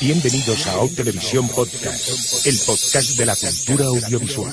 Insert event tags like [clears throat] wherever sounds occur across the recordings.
Bienvenidos a O Televisión Podcast, el podcast de la cultura audiovisual.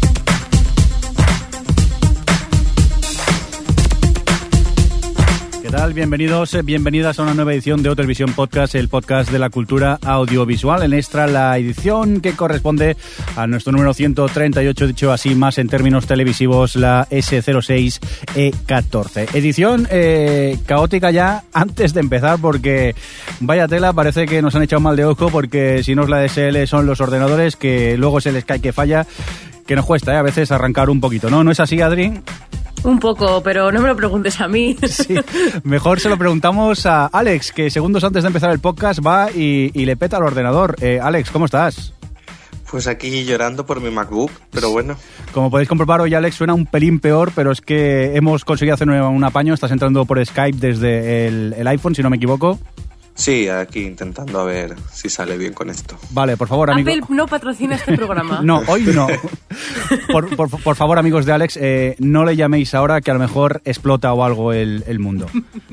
¿Qué tal? Bienvenidos, eh, bienvenidas a una nueva edición de O Televisión Podcast, el podcast de la cultura audiovisual. En extra, la edición que corresponde a nuestro número 138, dicho así más en términos televisivos, la S06E14. Edición eh, caótica ya antes de empezar, porque vaya tela, parece que nos han echado mal de ojo, porque si no es la DSL son los ordenadores, que luego se les cae que falla, que nos cuesta eh, a veces arrancar un poquito, ¿no? ¿No es así, Adri? Un poco, pero no me lo preguntes a mí. [laughs] Sí, mejor se lo preguntamos a Alex, que segundos antes de empezar el podcast va y, y le peta al ordenador. Eh, Alex, ¿cómo estás? Pues aquí llorando por mi MacBook, pero bueno. Como podéis comprobar, hoy Alex suena un pelín peor, pero es que hemos conseguido hacer un, un apaño. Estás entrando por Skype desde el, el iPhone, si no me equivoco. Sí, aquí intentando a ver si sale bien con esto. Vale, por favor, amigo. Apple no patrocina este programa. [laughs] No, hoy no. Por, por- por favor, amigos de Alex, eh, no le llaméis ahora que a lo mejor explota o algo el, el mundo.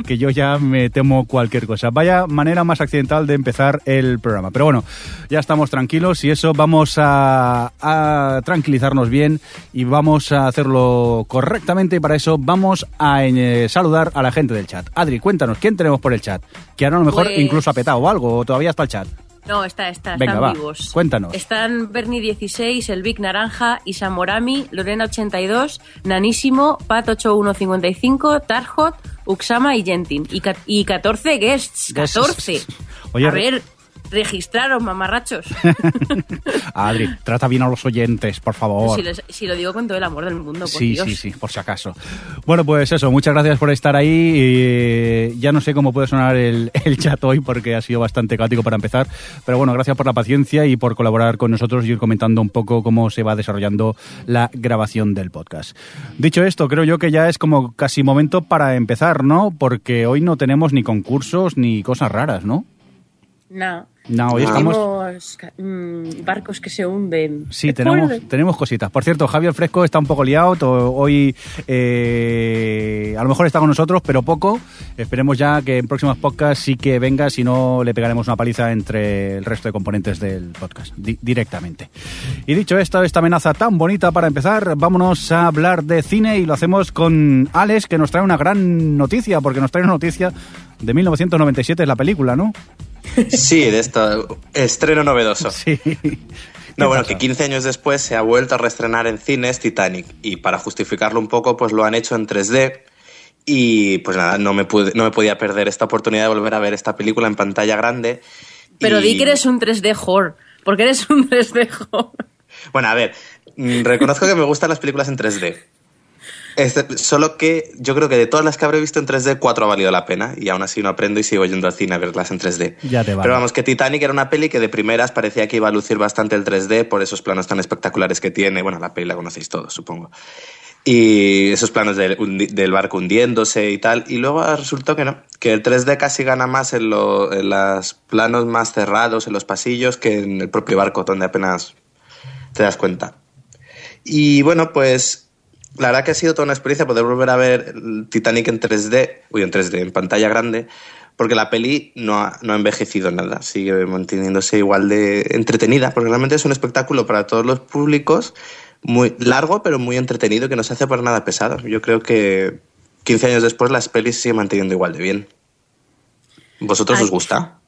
Que yo ya me temo cualquier cosa. Vaya manera más accidental de empezar el programa. Pero bueno, ya estamos tranquilos y eso vamos a, a tranquilizarnos bien y vamos a hacerlo correctamente y para eso vamos a eh, saludar a la gente del chat. Adri, cuéntanos, ¿quién tenemos por el chat? Que ahora a lo mejor Pues- incluso ha petado o algo, o todavía está el chat. No, está, está, Venga, están va, vivos. cuéntanos. Están Bernie16, el Big Naranja, Isamorami, Lorena82, Nanísimo, Pat8155, Tarhot, Uxama y Gentin. Y, y 14 guests, 14. Oye, a ver, registraros, mamarrachos. [laughs] Adri, trata bien a los oyentes, por favor. si, les- si lo digo con todo el amor del mundo, por Sí, Dios. sí, sí, por si acaso. Bueno, pues eso, muchas gracias por estar ahí. y ya no sé cómo puede sonar el, [laughs] el chat hoy porque ha sido bastante caótico para empezar. Pero bueno, gracias por la paciencia y por colaborar con nosotros y ir comentando un poco cómo se va desarrollando la grabación del podcast. Dicho esto, creo yo que ya es como casi momento para empezar, ¿no? Porque hoy no tenemos ni concursos ni cosas raras, ¿no? No. No, hoy estamos... Tenemos mm, barcos que se hunden. Sí, tenemos, tenemos cositas. Por cierto, Javier Fresco está un poco liado. Hoy eh, a lo mejor está con nosotros, pero poco. Esperemos ya que en próximos podcasts sí que venga, si no le pegaremos una paliza entre el resto de componentes del podcast di- directamente. Y dicho esto, esta amenaza tan bonita para empezar, vámonos a hablar de cine y lo hacemos con Alex, que nos trae una gran noticia, porque nos trae una noticia de 1997, es la película, ¿no? Sí, de esto, estreno novedoso. Sí. No, bueno, que 15 años después se ha vuelto a reestrenar en cines Titanic y para justificarlo un poco, pues lo han hecho en 3D y pues nada, no me, pude, no me podía perder esta oportunidad de volver a ver esta película en pantalla grande. Pero y- di que eres un 3D whore. Porque eres un 3D whore. Bueno, a ver, mm, reconozco que me gustan las películas en 3D. Este- solo que yo creo que de todas las que habré visto en 3D, cuatro ha valido la pena y aún así no aprendo y sigo yendo al cine a verlas en 3D. Ya te vale. Pero vamos, que Titanic era una peli que de primeras parecía que iba a lucir bastante el 3D por esos planos tan espectaculares que tiene. Bueno, la peli la conocéis todos, supongo. Y esos planos del, del barco hundiéndose y tal. Y luego resultó que no, que el 3D casi gana más en, lo- en los planos más cerrados, en los pasillos, que en el propio barco, donde apenas te das cuenta. Y bueno, pues la verdad que ha sido toda una experiencia poder volver a ver Titanic en 3D, uy, en 3D, en pantalla grande, porque la peli no ha, no ha envejecido nada, sigue manteniéndose igual de entretenida, porque realmente es un espectáculo para todos los públicos, muy largo, pero muy entretenido, que no se hace por nada pesado. Yo creo que 15 años después las pelis siguen manteniendo igual de bien. ¿Vosotros Ay. os gusta?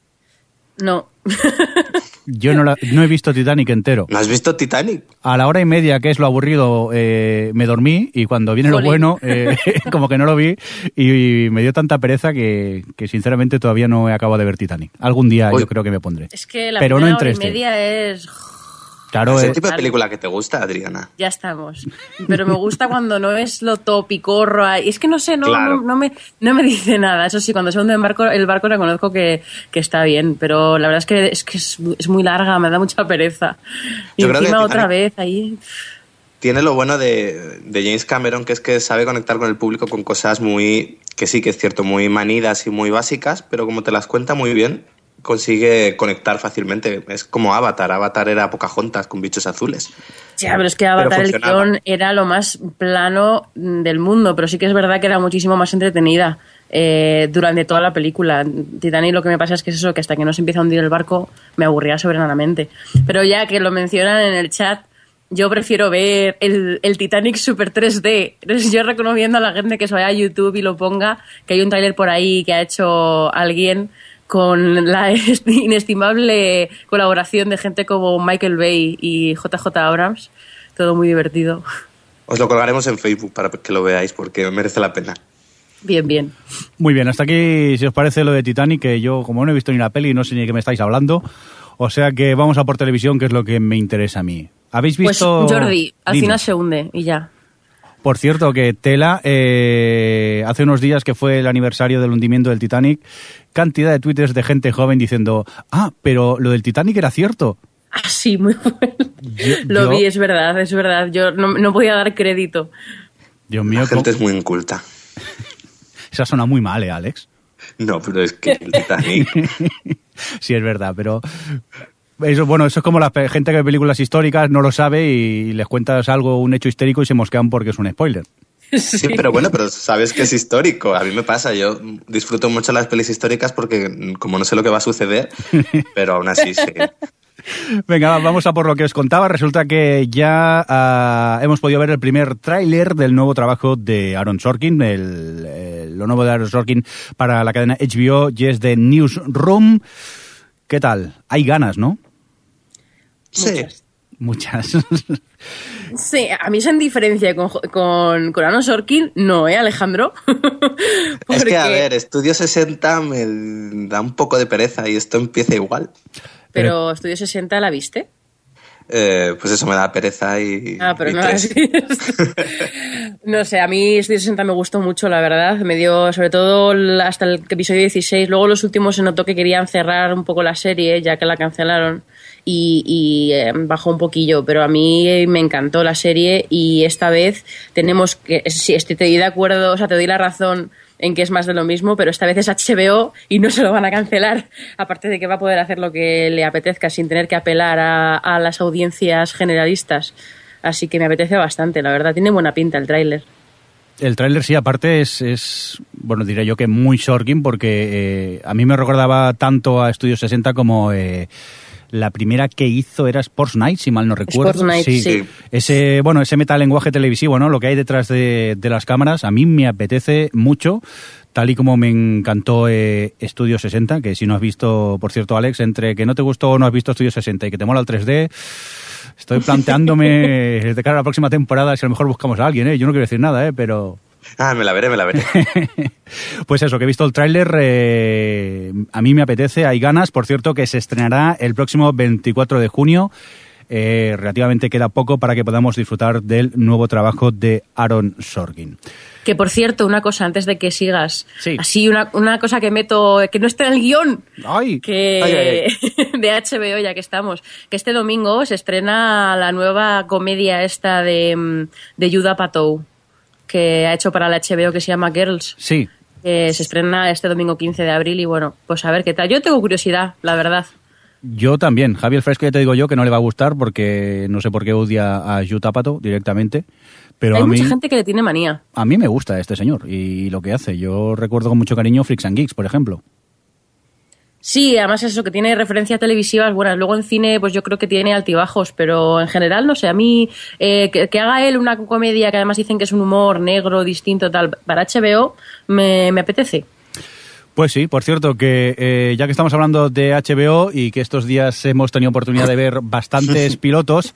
No. [laughs] Yo no, la- no he visto Titanic entero. ¿No has visto Titanic? A la hora y media, que es lo aburrido, eh, me dormí y cuando viene lo bueno, [laughs] eh, [laughs] como que no lo vi y, me dio tanta pereza que, que sinceramente todavía no he acabado de ver Titanic. Algún día Uy. yo creo que me pondré. Es que la Pero no hora y 3D. media es... Claro, ¿Es eh, el tipo de película que te gusta, Adriana? Ya estamos. Pero me gusta cuando no es lo topicorro. ahí. Es que no sé, no, Claro. no, no me, no me dice nada. Eso sí, cuando se hunde el barco, el barco reconozco que, que está bien. Pero la verdad es que es, que es, es muy larga, me da mucha pereza. Y Yo encima otra vez ahí. Tiene lo bueno de, de James Cameron, que es que sabe conectar con el público con cosas muy, que sí que es cierto, muy manidas y muy básicas, pero como te las cuenta muy bien, consigue conectar fácilmente. Es como Avatar. Avatar era Pocahontas con bichos azules. Ya, pero es que Avatar el guion era lo más plano del mundo, pero sí que es verdad que era muchísimo más entretenida eh, durante toda la película. Titanic lo que me pasa es que es eso, que hasta que no se empieza a hundir el barco me aburría sobremanamente. Pero ya que lo mencionan en el chat, yo prefiero ver el, el Titanic Super 3D. Entonces yo recomiendo a la gente que se vaya a YouTube y lo ponga, que hay un tráiler por ahí que ha hecho alguien con la [laughs] inestimable colaboración de gente como Michael Bay y JJ Abrams. Todo muy divertido. Os lo colgaremos en Facebook para que lo veáis porque merece la pena. Bien, bien. Muy bien, hasta aquí, si os parece lo de Titanic, que yo como no he visto ni la peli, no sé ni de qué me estáis hablando. O sea que vamos a por televisión, que es lo que me interesa a mí. ¿Habéis Pues visto...? Jordi, al Dime. final se hunde y ya. Por cierto, que Tela, eh, hace unos días que fue el aniversario del hundimiento del Titanic, cantidad de twitters de gente joven diciendo, ah, pero lo del Titanic era cierto. Ah, sí, muy [laughs] bueno. Yo- Lo yo- vi, es verdad, es verdad. Yo no, no podía dar crédito. Dios mío, La gente ¿cómo- es muy inculta. [laughs] esa suena muy mal, ¿eh, Alex? No, pero es que el Titanic... [laughs] sí, es verdad, pero... Eso, bueno, eso es como la gente que ve películas históricas no lo sabe y les cuentas algo, un hecho histérico y se mosquean porque es un spoiler. [laughs] Sí, pero bueno, pero sabes que es histórico. A mí me pasa, yo disfruto mucho las pelis históricas porque mm, como no sé lo que va a suceder, [laughs] pero aún así sí. Venga, vamos a por lo que os contaba. Resulta que ya ah, hemos podido ver el primer tráiler del nuevo trabajo de Aaron Sorkin, el, el- lo nuevo de Aaron Sorkin para la cadena HBO, y es de Newsroom. ¿Qué tal? Hay ganas, ¿no? Sí. Muchas. [laughs] Sí, a mí esa indiferencia con, con, con Aaron Sorkin, no, ¿eh, Alejandro? [laughs] Es que, a ver, Estudio 60 me da un poco de pereza y esto empieza igual. Pero Estudio 60, ¿la viste? Eh, pues eso me da pereza y... Ah, pero y no. [laughs] No sé, a mí Estudio 60 me gustó mucho, la verdad. Me dio, sobre todo hasta el episodio 16. Luego los últimos se notó que querían cerrar un poco la serie, ya que la cancelaron. Y, y, eh, bajó un poquillo, pero a mí me encantó la serie y esta vez tenemos que, sí, estoy, de acuerdo, o sea, te doy la razón en que es más de lo mismo, pero esta vez es HBO y no se lo van a cancelar, [laughs] aparte de que va a poder hacer lo que le apetezca sin tener que apelar a, las audiencias generalistas. Así que me apetece bastante, la verdad. Tiene buena pinta el tráiler. El tráiler sí, aparte es, es, bueno, diría yo que muy Sorkin porque eh, a mí me recordaba tanto a Studio 60 como eh, la primera que hizo era Sports Night, si mal no recuerdo. Sports Night, sí. Ese, bueno, ese metalenguaje televisivo, ¿no? Lo que hay detrás de, de las cámaras, a mí me apetece mucho, tal y como me encantó eh, Studio 60, que si no has visto, por cierto, Alex, entre que no te gustó o no has visto Studio 60 y que te mola el 3D, estoy [laughs] planteándome de cara a la próxima temporada si a lo mejor buscamos a alguien, ¿eh? Yo no quiero decir nada, ¿eh? Pero... Ah, me la veré, me la veré. [laughs] Pues eso, que he visto el tráiler, eh, a mí me apetece, hay ganas. Por cierto, que se estrenará el próximo 24 de junio. Eh, relativamente queda poco para que podamos disfrutar del nuevo trabajo de Aaron Sorkin. Que por cierto, una cosa antes de que sigas. Sí. Así, una, una cosa que meto, que no está en el guion. ¡Ay! que Ay, ay, [laughs] de HBO ya que estamos que este domingo se estrena la nueva comedia esta de, mm, de Judah Patou que ha hecho para la HBO que se llama Girls Sí, que se estrena este domingo 15 de abril y bueno pues a ver qué tal yo tengo curiosidad la verdad yo también. Javier Fresco ya te digo yo que no le va a gustar porque no sé por qué odia a Yuta Pato directamente. Pero hay a mí, mucha gente que le tiene manía a mí me gusta este señor y lo que hace. Yo recuerdo con mucho cariño Freaks and Geeks, por ejemplo. Sí además es eso que tiene referencias televisivas buenas. Luego en cine pues yo creo que tiene altibajos pero en general no sé a mí eh, que, que haga él una comedia que además dicen que es un humor negro distinto tal para HBO me, me apetece. Pues sí, por cierto, que eh, ya que estamos hablando de HBO y que estos días hemos tenido oportunidad de ver [laughs] bastantes pilotos,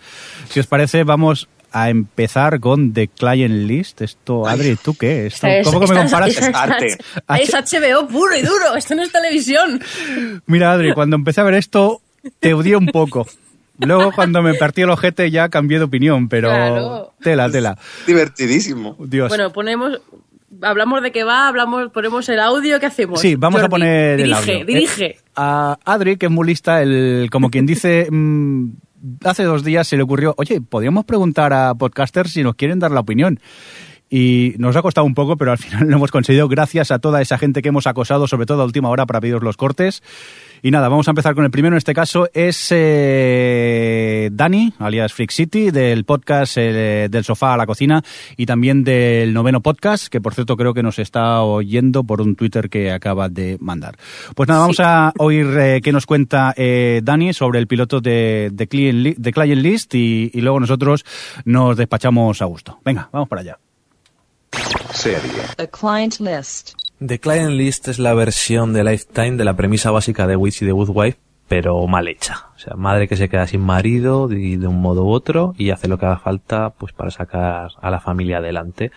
si os parece, vamos a empezar con The Client List. Esto, Adri, ¿tú qué? Esto, Es- ¿Cómo que me comparas? Es arte. Es HBO puro y duro, esto no es televisión. Mira, Adri, cuando empecé a ver esto, te odié un poco. Luego cuando me partí el ojete ya cambié de opinión, pero Claro. tela, tela. Divertidísimo. Dios. Bueno, ponemos, hablamos de qué va, hablamos, ponemos el audio, ¿qué hacemos? Sí, vamos a poner el dirige, audio. Dirige, Eh, a Adri, que es muy lista, el, como quien dice, [laughs] mm, hace dos días se le ocurrió, oye, podríamos preguntar a podcasters si nos quieren dar la opinión. Y nos ha costado un poco, pero al [laughs] final lo hemos conseguido gracias a toda esa gente que hemos acosado, sobre todo a última hora, para pediros los cortes. Y nada, vamos a empezar con el primero. En este caso es eh, Dani, alias Freak City, del podcast eh, Del Sofá a la Cocina y también del noveno podcast, que por cierto creo que nos está oyendo por un Twitter que acaba de mandar. Pues nada, vamos a oír eh, qué nos cuenta eh, Dani sobre el piloto de, de, Client, Li- de Client List y, y luego nosotros nos despachamos a gusto. Venga, vamos para allá. Serie. A client list. The Client List es la versión de Lifetime de la premisa básica de Witch y The Good Wife, pero mal hecha. O sea, madre que se queda sin marido y de un modo u otro y hace lo que haga falta pues para sacar a la familia adelante.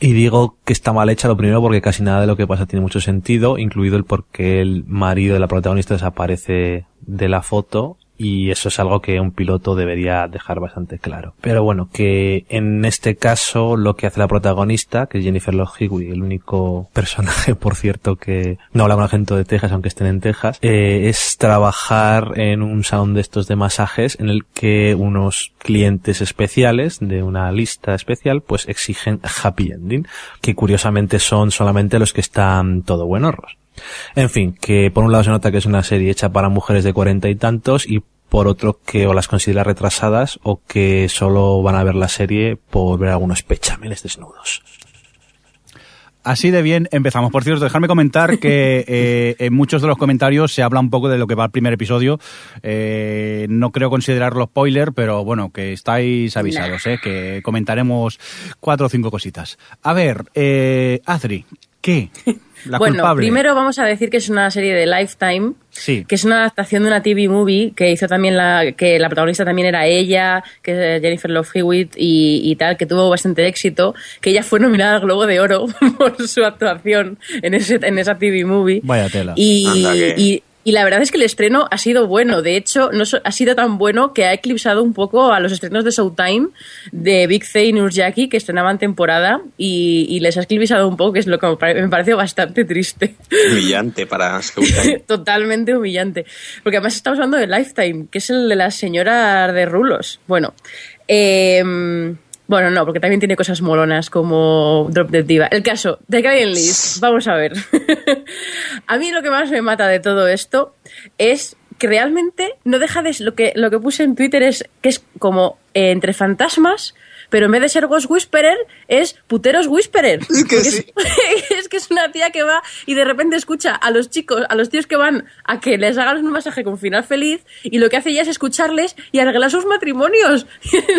Y digo que está mal hecha lo primero porque casi nada de lo que pasa tiene mucho sentido, incluido el por qué el marido de la protagonista desaparece de la foto y eso es algo que un piloto debería dejar bastante claro. Pero bueno, que en este caso lo que hace la protagonista, que es Jennifer Love Hewitt, el único [laughs] personaje, por cierto, que no habla con acento de Texas, aunque estén en Texas, eh, es trabajar en un salón de estos de masajes en el que unos clientes especiales de una lista especial pues exigen happy ending, que curiosamente son solamente los que están todo buenorros. En fin, que por un lado se nota que es una serie hecha para mujeres de cuarenta y tantos y por otro que o las considera retrasadas o que solo van a ver la serie por ver algunos pechameles desnudos. Así de bien empezamos. Por cierto, dejarme comentar que [laughs] eh, en muchos de los comentarios se habla un poco de lo que va el primer episodio. Eh, no creo considerarlo spoiler, pero bueno, que estáis avisados, eh, que comentaremos cuatro o cinco cositas. A ver, eh, Adri, ¿qué? [laughs] La bueno, culpable. primero vamos a decir que es una serie de Lifetime, Sí. que es una adaptación de una TV movie que hizo también la que la protagonista también era ella, que es Jennifer Love Hewitt y, y tal, que tuvo bastante éxito, que ella fue nominada al Globo de Oro [laughs] por su actuación en ese en esa TV movie. Vaya tela. Y, Anda que- y- y la verdad es que el estreno ha sido bueno. De hecho, no so- ha sido tan bueno que ha eclipsado un poco a los estrenos de Showtime de Big Zay y Nurjaki que estrenaban temporada y, y les ha eclipsado un poco, que es lo que me pare- me pareció bastante triste. Humillante para Showtime. [laughs] Totalmente humillante. Porque además estamos hablando de Lifetime, que es el de las señoras de rulos. Bueno, em, bueno, no, porque también tiene cosas molonas como Drop Dead Diva. El caso de Client List, vamos a ver. [laughs] a mí lo que más me mata de todo esto es que realmente no deja de lo que lo que puse en Twitter es que es como eh, entre fantasmas pero en vez de ser Ghost Whisperer es Puteros Whisperer Es que [laughs] sí. es que es una tía que va y de repente escucha a los chicos, a los tíos que van a que les hagan un masaje con final feliz y lo que hace ella es escucharles y arreglar sus matrimonios.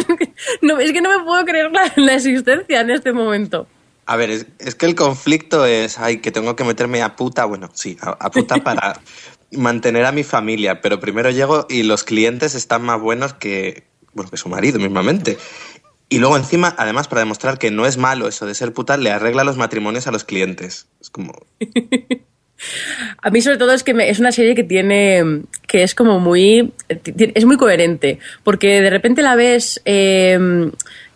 [laughs] no, es que no me puedo creer la, la existencia en este momento. A ver, es, es que el conflicto es, ay, que tengo que meterme a puta, bueno, sí, a, a puta [laughs] para mantener a mi familia, pero primero llego y los clientes están más buenos que, bueno, que su marido mismamente. Y luego encima, además, para demostrar que no es malo eso de ser puta, le arregla los matrimonios a los clientes. Es como, [laughs] A mí sobre todo es que me- es una serie que tiene, que es como muy, es muy coherente, porque de repente la ves eh,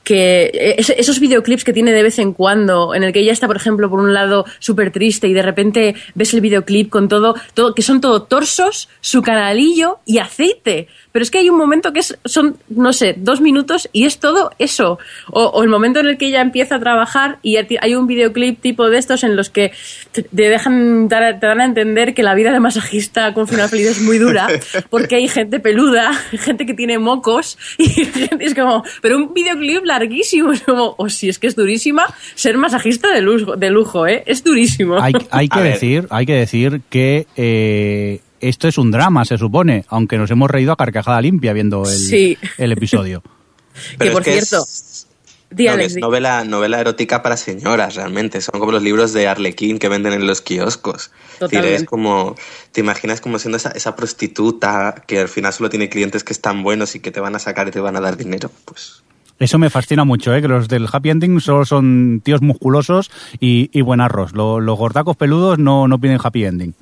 que es- esos videoclips que tiene de vez en cuando, en el que ella está, por ejemplo, por un lado súper triste y de repente ves el videoclip con todo, todo, que son todo torsos, su canalillo y aceite. Pero es que hay un momento que es, son, no sé, dos minutos y es todo eso. O, o el momento en el que ella empieza a trabajar y hay un videoclip tipo de estos en los que te dejan, te dan a entender que la vida de masajista con final feliz es muy dura, [laughs] porque hay gente peluda, [laughs] gente que tiene mocos, y [laughs] es como, pero un videoclip larguísimo, es como, o si es que es durísima, ser masajista de lujo, de lujo ¿eh? Es durísimo. Hay, hay que A ver. decir, hay que decir que eh, esto es un drama, se supone, aunque nos hemos reído a carcajada limpia viendo el, Sí. el episodio. [laughs] que es por cierto, es- no, novela, novela erótica para señoras, realmente. Son como los libros de Arlequín que venden en los kioscos. Es decir, Totalmente. es como, te imaginas como siendo esa, esa prostituta que al final solo tiene clientes que están buenos y que te van a sacar y te van a dar dinero. Pues Eso me fascina mucho, ¿eh? que los del happy ending solo son tíos musculosos y, y buenarros. Lo- los gordacos peludos no, no piden happy ending.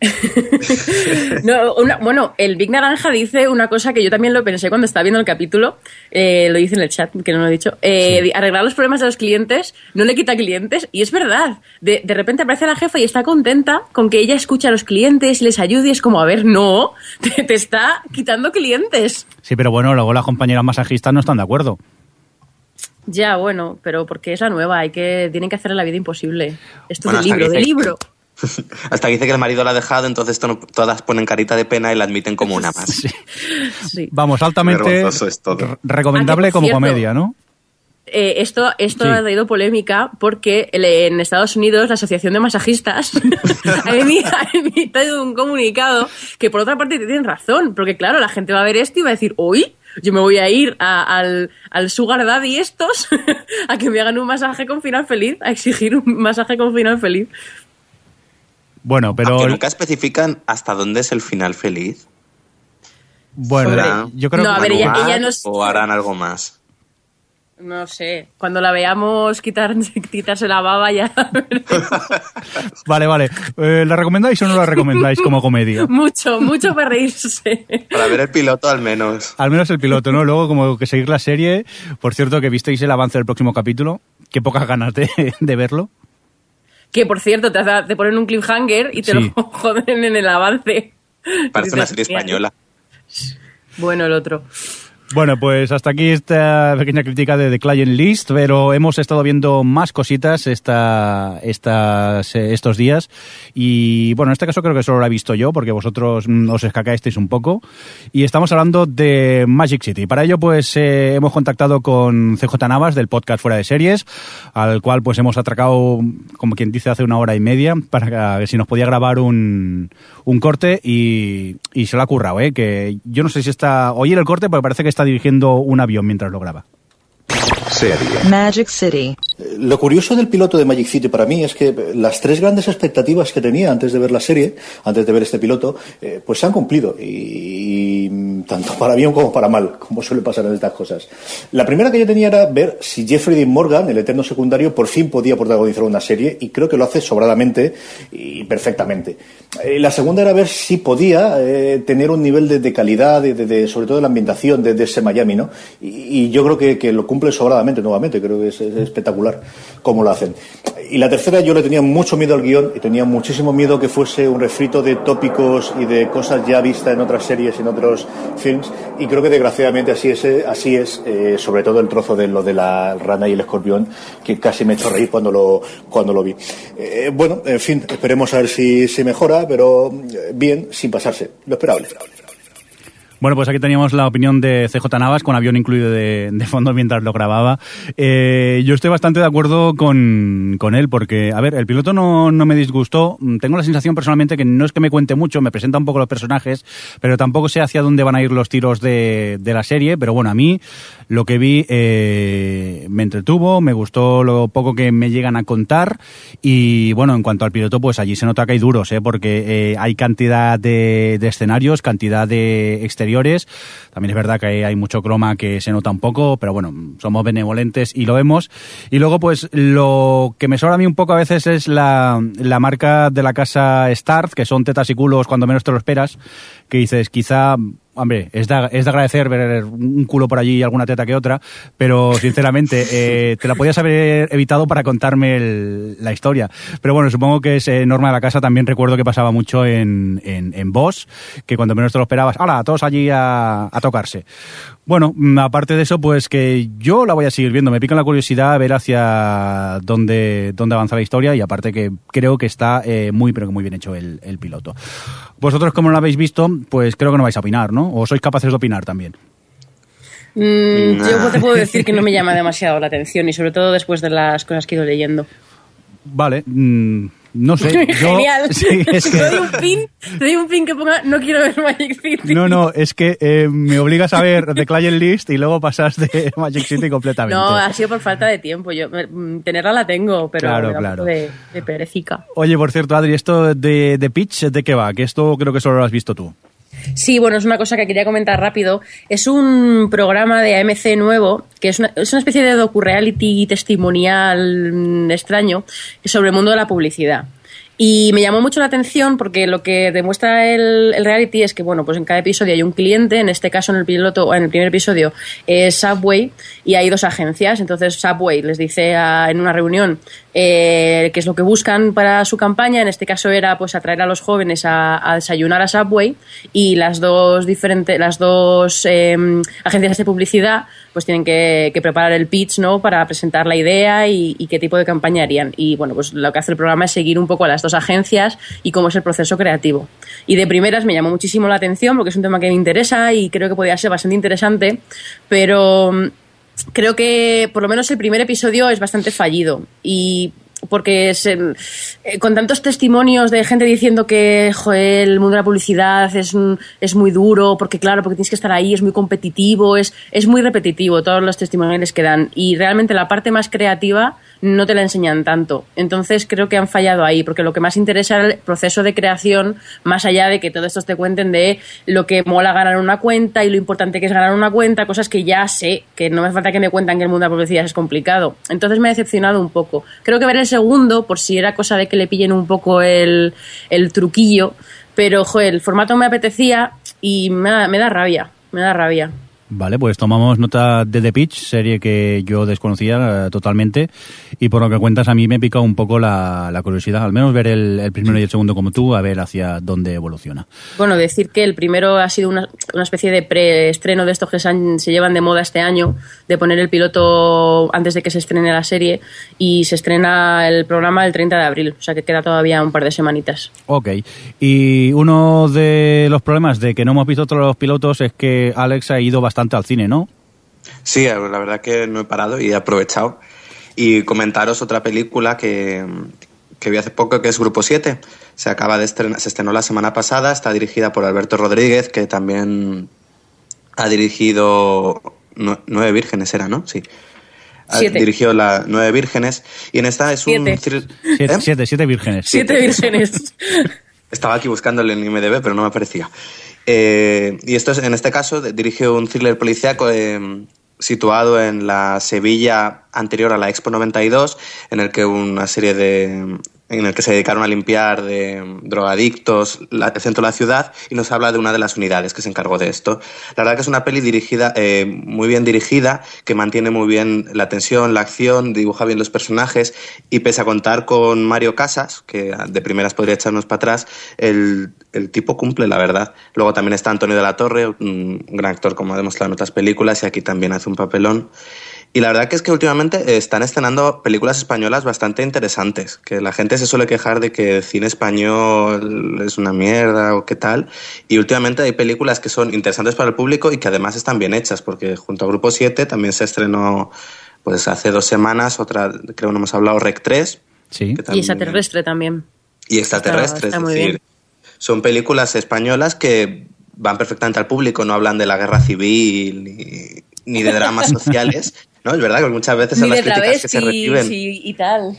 [laughs] No, una- bueno, el Big Naranja dice una cosa que yo también lo pensé cuando estaba viendo el capítulo, eh, lo dice en el chat, que no lo he dicho, eh, arreglar los problemas de los clientes no le quita clientes, y es verdad, de, de repente aparece la jefa y está contenta con que ella escucha a los clientes y les ayude, y es como, a ver, no, [laughs] te, te está quitando clientes. Sí, pero bueno, luego las compañeras masajistas no están de acuerdo. Ya, bueno, pero porque es la nueva, hay que, tienen que hacerle la vida imposible. Esto Bueno, es de hasta libro, libro. [laughs] Hasta que dice que el marido la ha dejado, entonces to- todas ponen carita de pena y la admiten como una más. Sí. Vamos, altamente es todo. recomendable Ah, como cierto, comedia, ¿no? Eh, esto esto Sí. ha traído polémica porque en Estados Unidos la Asociación de Masajistas [laughs] ha emi- ha emitido un comunicado que por otra parte tienen razón, porque claro, la gente va a ver esto y va a decir, uy, yo me voy a ir a- al, al Sugar Daddy estos [laughs] a que me hagan un masaje con final feliz, a exigir un masaje con final feliz. Bueno, pero Aunque nunca especifican hasta dónde es el final feliz. bueno, ¿Será yo creo No, que a ver, ella- ella ¿O harán algo más? No sé, cuando la veamos quitar, [laughs] quitarse la baba ya [laughs] [laughs] Vale, vale. Eh, ¿La recomendáis o no la recomendáis como comedia? mucho, mucho para reírse. Para ver el piloto al menos. Al menos el piloto, ¿no? Luego, como que seguir la serie. Por cierto, que visteis el avance del próximo capítulo. Qué pocas ganas de, de verlo. Que por cierto, te, hace- te ponen un cliffhanger y te Sí. lo [laughs] joden en el avance. Parece una serie "Mira, española. Bueno, el otro. Bueno, pues hasta aquí esta pequeña crítica de The Client List, pero hemos estado viendo más cositas esta, estas, estos días y bueno, en este caso creo que solo la he visto yo porque vosotros mm, os escacasteis un poco y estamos hablando de Magic City. Para ello pues eh, hemos contactado con CJ Navas del podcast Fuera de Series, al cual pues hemos atracado, como quien dice, hace una hora y media para ver si nos podía grabar un, un corte y, y se lo ha currado, ¿eh? que yo no sé si está oír el corte porque parece que está dirigiendo un avión mientras lo graba. Magic City. Lo curioso del piloto de Magic City para mí es que las tres grandes expectativas que tenía antes de ver la serie, antes de ver este piloto, eh, pues se han cumplido. Y, tanto para bien como para mal, como suele pasar en estas cosas. La primera que yo tenía era ver si Jeffrey Dean Morgan, el eterno secundario, por fin podía protagonizar una serie, y creo que lo hace sobradamente y perfectamente. Eh, la segunda era ver si podía eh, tener un nivel de, calidad, de, de- sobre todo de la ambientación de, ese Miami, ¿no? Y, yo creo que, lo cumple sobradamente nuevamente, creo que es espectacular cómo lo hacen. Y la tercera, yo le tenía mucho miedo al guion y tenía muchísimo miedo que fuese un refrito de tópicos y de cosas ya vistas en otras series y en otros films, y creo que desgraciadamente así es, así es eh, sobre todo el trozo de lo de la rana y el escorpión, que casi me echó reír cuando lo, cuando lo vi. Eh, bueno, en fin, esperemos a ver si se mejora, pero eh, bien, sin pasarse, lo esperable. Bueno, pues aquí teníamos la opinión de CJ Navas con avión incluido de, de fondo mientras lo grababa. Eh, yo estoy bastante de acuerdo con, con él porque, a ver, el piloto no, no me disgustó. Mm, Tengo la sensación personalmente que no es que me cuente mucho, me presenta un poco los personajes, pero tampoco sé hacia dónde van a ir los tiros de, de la serie. Pero bueno, a mí lo que vi eh, me entretuvo, me gustó lo poco que me llegan a contar y bueno, en cuanto al piloto, pues allí se nota que hay duros, ¿eh? porque eh, hay cantidad de, de escenarios, cantidad de exteriores. También es verdad que hay mucho croma que se nota un poco, pero bueno, somos benevolentes y lo vemos. Y luego, pues lo que me sobra a mí un poco a veces es la, la marca de la casa Start, que son tetas y culos cuando menos te lo esperas, que dices, quizá Hombre, es de, es de agradecer ver un culo por allí y alguna teta que otra, pero sinceramente [laughs] eh, te la podías haber evitado para contarme el- la historia. Pero bueno, supongo que es eh, norma de la casa. También recuerdo que pasaba mucho en, en, en que cuando menos te lo esperabas, ¡hala! Todos allí a, a tocarse. Bueno, mm, aparte de eso, pues que yo la voy a seguir viendo. Me pica la curiosidad a ver hacia dónde, dónde avanza la historia y aparte que creo que está eh, muy, pero que muy bien hecho el, el piloto. Vosotros, como no lo habéis visto, pues creo que no vais a opinar, ¿no? ¿O sois capaces de opinar también? Mm, Nah. Yo te puedo decir que no me [laughs] llama demasiado la atención y sobre todo después de las cosas que he ido leyendo. Vale, mm, no sé. [laughs] yo- Genial. [laughs] Sí, es Te doy que... un pin, te doy un pin que ponga no quiero ver Magic City. No, no, es que eh, me obligas a ver The Client List y luego pasas de [laughs] Magic City completamente. No, ha sido por falta de tiempo. Yo mm, tenerla la tengo, pero Claro, claro. de, de perecica. Oye, por cierto, Adri, esto de, de Pitch, ¿de qué va? Que esto creo que solo lo has visto tú. Sí, bueno, es una cosa que quería comentar rápido. Es un programa de AMC nuevo, que es una, es una especie de docu-reality testimonial mm, extraño sobre el mundo de la publicidad. Y me llamó mucho la atención porque lo que demuestra el, reality es que, bueno, pues en cada episodio hay un cliente, en este caso en el piloto, en el primer episodio es Subway y hay dos agencias. Entonces Subway les dice en una reunión eh, qué es lo que buscan para su campaña. En este caso era pues atraer a los jóvenes a, desayunar a Subway y las dos diferentes, las dos eh, agencias de publicidad pues tienen que, que, preparar el pitch, ¿no? Para presentar la idea y, y, qué tipo de campaña harían. Y bueno, pues lo que hace el programa es seguir un poco a las dos agencias y cómo es el proceso creativo. Y de primeras me llamó muchísimo la atención porque es un tema que me interesa y creo que podría ser bastante interesante, pero mm, creo que por lo menos el primer episodio es bastante fallido y porque se, eh, con tantos testimonios de gente diciendo que joder, el mundo de la publicidad es, es muy duro, porque claro, porque tienes que estar ahí, es muy competitivo, es, es muy repetitivo todos los testimonios que dan. Y realmente la parte más creativa no te la enseñan tanto. Entonces creo que han fallado ahí, porque lo que más interesa es el proceso de creación, más allá de que todos estos te cuenten de lo que mola ganar una cuenta y lo importante que es ganar una cuenta, cosas que ya sé, que no me falta que me cuentan que el mundo de la publicidad es complicado. Entonces me ha decepcionado un poco. Creo que ver el segundo, por si era cosa de que le pillen un poco el, el truquillo, pero joder, el formato me apetecía y me da rabia, me da rabia. Vale, pues tomamos nota de The Pitch, serie que yo desconocía eh, totalmente y por lo que cuentas a mí me pica un poco la, la curiosidad, al menos ver el, el, primero y el segundo como tú, a ver hacia dónde evoluciona. Bueno, decir que el primero ha sido una, una especie de preestreno de estos que se, han, se, llevan de moda este año, de poner el piloto antes de que se estrene la serie y se estrena el programa el 30 de abril, o sea que queda todavía un par de semanitas. Ok, y uno de los problemas de que no hemos visto todos los pilotos es que Alex ha ido bastante al cine, ¿no? Sí, la verdad que no he parado y he aprovechado. Y comentaros otra película que, que vi hace poco, que es Grupo 7. Se acaba de estrenar, se estrenó la semana pasada, está dirigida por Alberto Rodríguez, que también ha dirigido Nueve Vírgenes, era, ¿no? Sí. Siete. Ha dirigido la Nueve Vírgenes. Y en esta es siete. un... Siete, ¿Eh? siete, siete, vírgenes. Siete, siete vírgenes. Estaba aquí buscándole en IMDB, pero no me aparecía. Eh, y esto es, en este caso dirige un thriller policíaco eh, situado en la Sevilla anterior a la Expo 92, en el que una serie de en el que se dedicaron a limpiar de drogadictos la, el centro de la ciudad y nos habla de una de las unidades que se encargó de esto. La verdad que es una peli dirigida, eh, muy bien dirigida, que mantiene muy bien la tensión, la acción, dibuja bien los personajes y pese a contar con Mario Casas, que de primeras podría echarnos para atrás, el, el tipo cumple, la verdad. Luego también está Antonio de la Torre, un gran actor como ha demostrado en otras películas y aquí también hace un papelón. Y la verdad que es que últimamente están estrenando películas españolas bastante interesantes, que la gente se suele quejar de que el cine español es una mierda o qué tal, y últimamente hay películas que son interesantes para el público y que además están bien hechas, porque junto a Grupo 7 también se estrenó pues hace dos semanas otra, creo que no hemos hablado, Rec 3. Sí. También, y extraterrestre también. Y extraterrestre, está, está es decir, son películas españolas que van perfectamente al público, no hablan de la guerra civil ni, ni de dramas [laughs] sociales. No, es verdad que muchas veces son las críticas que se reciben. y, y tal.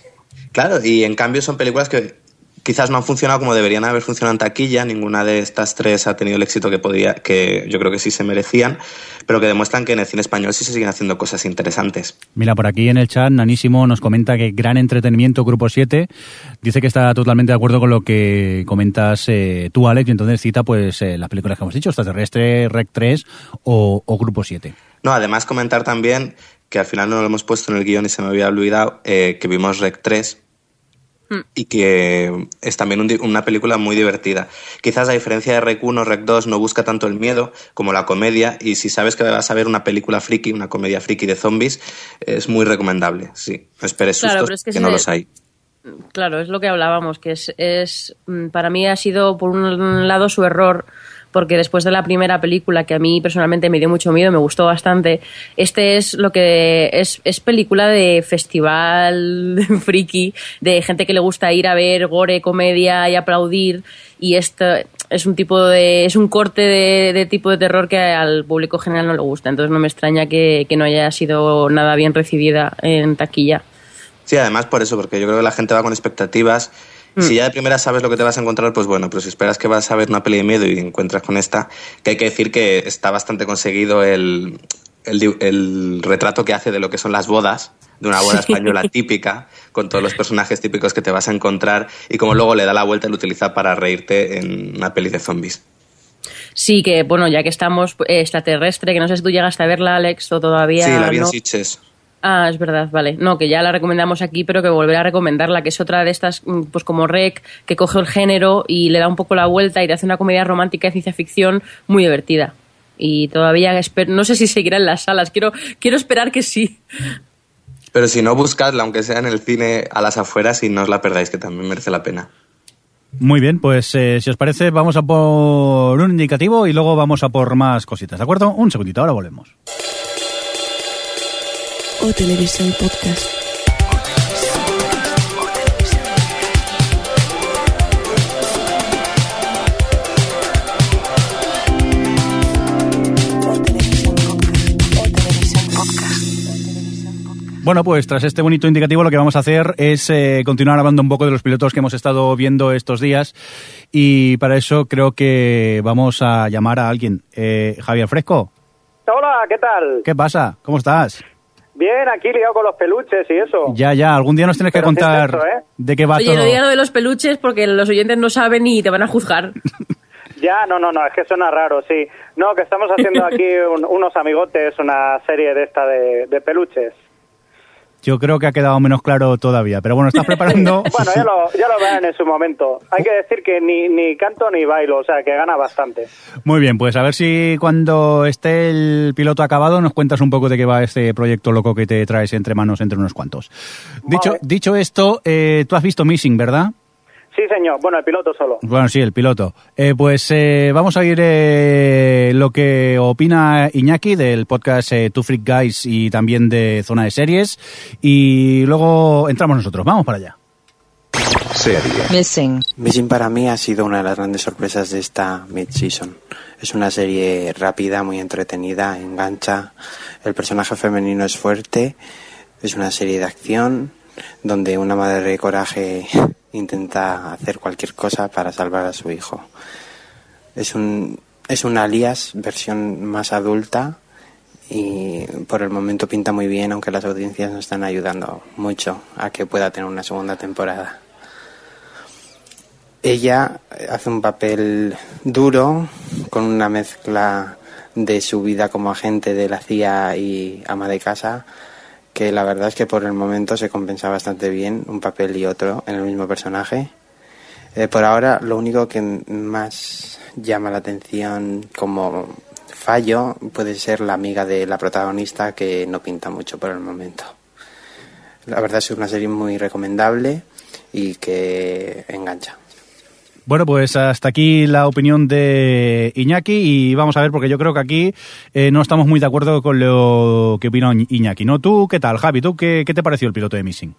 Claro, y en cambio son películas que quizás no han funcionado como deberían haber funcionado en taquilla. Ninguna de estas tres ha tenido el éxito que podía, que yo creo que sí se merecían, pero que demuestran que en el cine español sí se siguen haciendo cosas interesantes. Mira, por aquí en el chat, Nanísimo nos comenta que gran entretenimiento Grupo 7. Dice que está totalmente de acuerdo con lo que comentas eh, tú, Alex, y entonces cita pues eh, las películas que hemos dicho, Extraterrestre, Rec 3 o, o Grupo 7. No, además comentar también que al final no lo hemos puesto en el guion y se me había olvidado, eh, que vimos Rec 3 Mm. y que es también un una película muy divertida. Quizás a diferencia de Rec 1, Rec 2 no busca tanto el miedo como la comedia y si sabes que vas a ver una película friki, una comedia friki de zombies, es muy recomendable, sí. No esperes sustos, Claro, pero es que no los hay. Claro, es lo que hablábamos, que es, es mm, para mí ha sido por un lado su error, porque después de la primera película que a mí personalmente me dio mucho miedo, me gustó bastante, este es lo que es, es película de festival [laughs] friki, de gente que le gusta ir a ver gore, comedia y aplaudir, y esto es un tipo de, es un corte de, de tipo de terror que al público general no le gusta, entonces no me extraña que, que no haya sido nada bien recibida en taquilla. Sí, además por eso, porque yo creo que la gente va con expectativas. Si ya de primera sabes lo que te vas a encontrar, pues bueno, pero si esperas que vas a ver una peli de miedo y encuentras con esta, que hay que decir que está bastante conseguido el, el, retrato que hace de lo que son las bodas, de una buena española típica, con todos los personajes típicos que te vas a encontrar, y como luego le da la vuelta y lo utiliza para reírte en una peli de zombies. Sí, que bueno, ya que estamos eh, extraterrestre, que no sé si tú llegaste a verla, Alex, o todavía. Sí, la vi en no. Sitges. Ah, es verdad, vale. No, que ya la recomendamos aquí, pero que volveré a recomendarla, que es otra de estas, mm, pues como Rec, que coge el género y le da un poco la vuelta y te hace una comedia romántica de ciencia ficción muy divertida. Y todavía esper- no sé si seguirá en las salas, quiero, quiero esperar que sí. Pero si no, buscadla, aunque sea en el cine a las afueras, y no os la perdáis, que también merece la pena. Muy bien, pues eh, si os parece, vamos a por un indicativo y luego vamos a por más cositas, ¿de acuerdo? Un segundito, ahora volvemos. O Televisión Podcast. Bueno, pues tras este bonito indicativo lo que vamos a hacer es eh, continuar hablando un poco de los pilotos que hemos estado viendo estos días y para eso creo que vamos a llamar a alguien. Eh, Javier Fresco, Hola, ¿qué tal? ¿qué pasa? ¿Cómo estás? Bien, aquí liado con los peluches y eso. Ya, ya, algún día nos tienes que Pero ¿qué es contar eso, eh? de qué va Oye, todo. no digas lo de los peluches porque los oyentes no saben y te van a juzgar. [laughs] Ya, no, no, no, es que suena raro, sí. No, que estamos haciendo aquí [laughs] un- unos amigotes, una serie de esta de, de peluches. Yo creo que ha quedado menos claro todavía, pero bueno, estás preparando... [laughs] Bueno, ya lo, ya lo verán en su momento. Hay que decir que ni, ni canto ni bailo, o sea, que gana bastante. Muy bien, pues a ver si cuando esté el piloto acabado nos cuentas un poco de qué va este proyecto loco que te traes entre manos entre unos cuantos. Dicho, dicho esto, eh, tú has visto Missing, ¿verdad? Sí, señor. Bueno, el piloto solo. Bueno, sí, el piloto. Eh, pues eh, vamos a ir eh, lo que opina Iñaki del podcast eh, Two Freak Guys y también de Zona de Series y luego entramos nosotros. Vamos para allá. Serie. Missing. Missing para mí ha sido una de las grandes sorpresas de esta mid-season. Es una serie rápida, muy entretenida, engancha. El personaje femenino es fuerte. Es una serie de acción donde una madre de coraje [laughs] intenta hacer cualquier cosa para salvar a su hijo. Es un, es un alias, versión más adulta y por el momento pinta muy bien, aunque las audiencias no están ayudando mucho a que pueda tener una segunda temporada. Ella hace un papel duro, con una mezcla de su vida como agente de la CIA y ama de casa, que la verdad es que por el momento se compensa bastante bien un papel y otro en el mismo personaje. Eh, por ahora, lo único que más llama la atención como fallo puede ser la amiga de la protagonista, que no pinta mucho por el momento. La verdad es una serie muy recomendable y que engancha. Bueno, pues hasta aquí la opinión de Iñaki y vamos a ver, porque yo creo que aquí eh, no estamos muy de acuerdo con lo que opina Iñaki, ¿no? ¿Tú qué tal, Javi? ¿Tú qué, qué te pareció el piloto de Missing?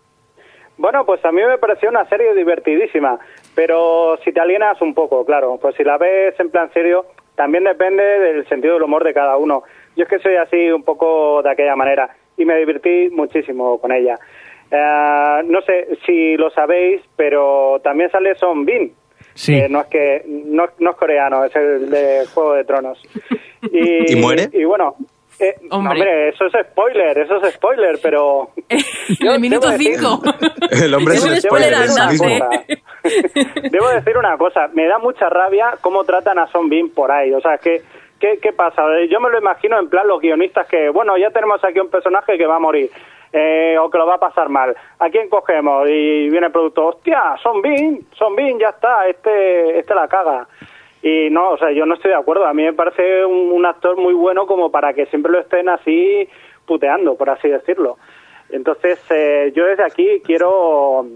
Bueno, pues a mí me pareció una serie divertidísima, pero si te alienas un poco, claro, pues si la ves en plan serio, también depende del sentido del humor de cada uno. Yo es que soy así un poco de aquella manera y me divertí muchísimo con ella. Eh, no sé si lo sabéis, pero también sale Son Bin. Sí. Eh, no es que no, no es coreano, es el de Juego de Tronos. [laughs] Y, ¿Y muere? Y bueno, eh, Hombre. hombre. eso es spoiler, eso es spoiler, pero [laughs] el minuto debo decir- 5. [laughs] El hombre es Debo un de spoiler sí andante. mismo. Debo decir una cosa, me da mucha rabia cómo tratan a Son Bean por ahí. O sea, que, ¿qué, ¿qué pasa? Yo me lo imagino en plan los guionistas que, bueno, ya tenemos aquí un personaje que va a morir. Eh, o que lo va a pasar mal. ¿A quién cogemos? Y viene el producto, hostia, Son Bean, Son Bean, ya está, este, este la caga. Y no, o sea, yo no estoy de acuerdo. A mí me parece un, actor muy bueno como para que siempre lo estén así puteando, por así decirlo. Entonces, eh, yo desde aquí quiero,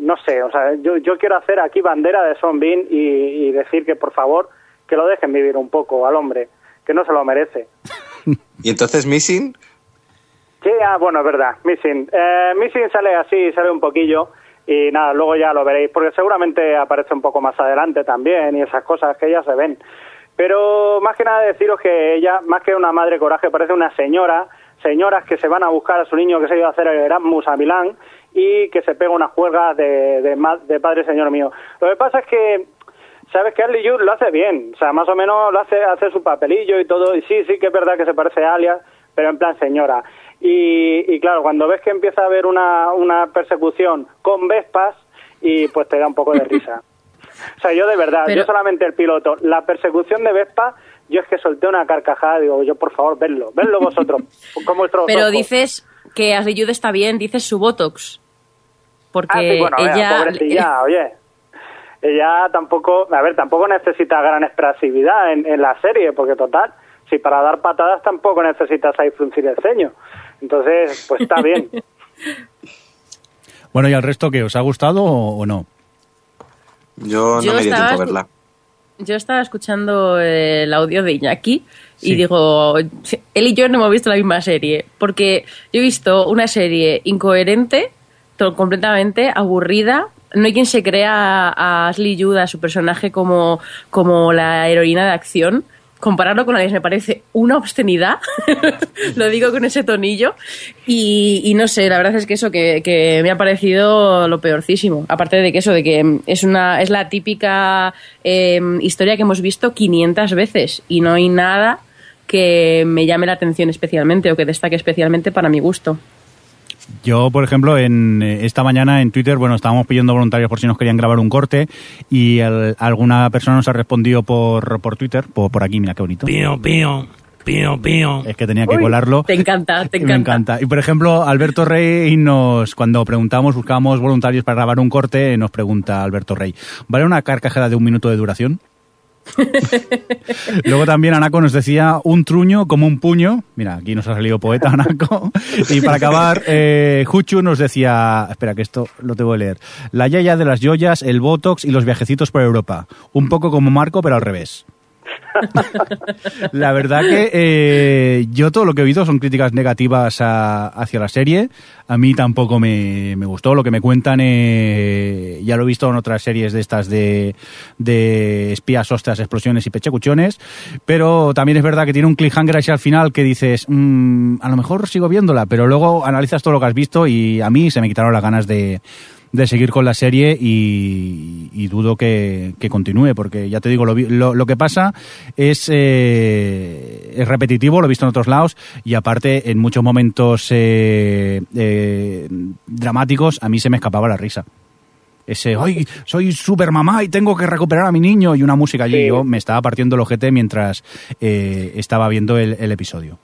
no sé, o sea, yo, yo quiero hacer aquí bandera de Son Bean y decir que por favor que lo dejen vivir un poco al hombre, que no se lo merece. [laughs] Y entonces Missing, Sí, ah, bueno, es verdad, Missing. Eh, Missing sale así, sale un poquillo y nada, luego ya lo veréis, porque seguramente aparece un poco más adelante también y esas cosas que ya se ven. Pero más que nada deciros que ella, más que una madre coraje, parece una señora, señoras que se van a buscar a su niño que se ha ido a hacer el Erasmus a Milán y que se pega una juerga de, de, de padre señor mío. Lo que pasa es que sabes que Ashley Judd lo hace bien, o sea, más o menos lo hace, hace su papelillo y todo, y sí, sí que es verdad que se parece a Alias, pero en plan señora. Y, y claro, cuando ves que empieza a haber una, una persecución con Vespas, y pues te da un poco de risa. [laughs] O sea, yo de verdad, Pero- yo solamente el piloto, la persecución de Vespa, yo es que solté una carcajada, digo, yo por favor, vedlo, vedlo vosotros, [laughs] con vuestros Pero ojos. dices que Ashley Judd está bien, dices su Botox. Porque Ah, sí, bueno, ella... pobrecilla, [laughs] oye. Ella tampoco, a ver, tampoco necesita gran expresividad en, en la serie, porque total, si para dar patadas tampoco necesitas ahí fruncir el ceño. Entonces, pues está bien. [laughs] Bueno, ¿y al resto qué? ¿Os ha gustado o, o no? Yo, Yo no me dio tiempo a verla. Yo estaba escuchando el audio de Iñaki y Sí. digo, él y yo no hemos visto la misma serie, porque yo he visto una serie incoherente, completamente aburrida. No hay quien se crea a Ashley Judd, a su personaje, como, como la heroína de acción. Compararlo con Alex me parece una obscenidad, [laughs] lo digo con ese tonillo. Y, no sé, la verdad es que eso que, me ha parecido lo peorcísimo. Aparte de que eso, de que es, una, es la típica eh, historia que hemos visto 500 veces y no hay nada que me llame la atención especialmente o que destaque especialmente para mi gusto. Yo, por ejemplo, en eh, esta mañana en Twitter, bueno, estábamos pidiendo voluntarios por si nos querían grabar un corte y el- alguna persona nos ha respondido por, por Twitter, por, por aquí, mira qué bonito. Pío, pío, pío, pío. Es que tenía que colarlo. Te encanta, [laughs] te Me encanta. Y por ejemplo, Alberto Rey nos, cuando preguntamos, buscábamos voluntarios para grabar un corte, nos pregunta Alberto Rey, ¿vale una carcajada de un minuto de duración? [laughs] Luego también Anaco nos decía un truño como un puño. Mira, aquí nos ha salido poeta Anaco. [laughs] Y para acabar, eh, Juchu nos decía, espera que esto lo tengo que leer, la yaya de las joyas, el botox y los viajecitos por Europa. Un poco como Marco, pero al revés. [laughs] La verdad que eh, yo todo lo que he oído son críticas negativas hacia la serie. A mí tampoco me, me gustó. Lo que me cuentan, eh, ya lo he visto en otras series de estas de, espías, ostras, explosiones y pechecuchones. Pero también es verdad que tiene un cliffhanger así al final que dices, "Mm, a lo mejor sigo viéndola, pero luego analizas todo lo que has visto y a mí se me quitaron las ganas de, de seguir con la serie y, y dudo que, que continúe, porque ya te digo, lo, lo, lo que pasa es, eh, es repetitivo, lo he visto en otros lados, y aparte en muchos momentos eh, eh, dramáticos a mí se me escapaba la risa. Ese, hoy soy super mamá y tengo que recuperar a mi niño, y una música allí, Sí. yo me estaba partiendo el ojete mientras eh, estaba viendo el, el episodio.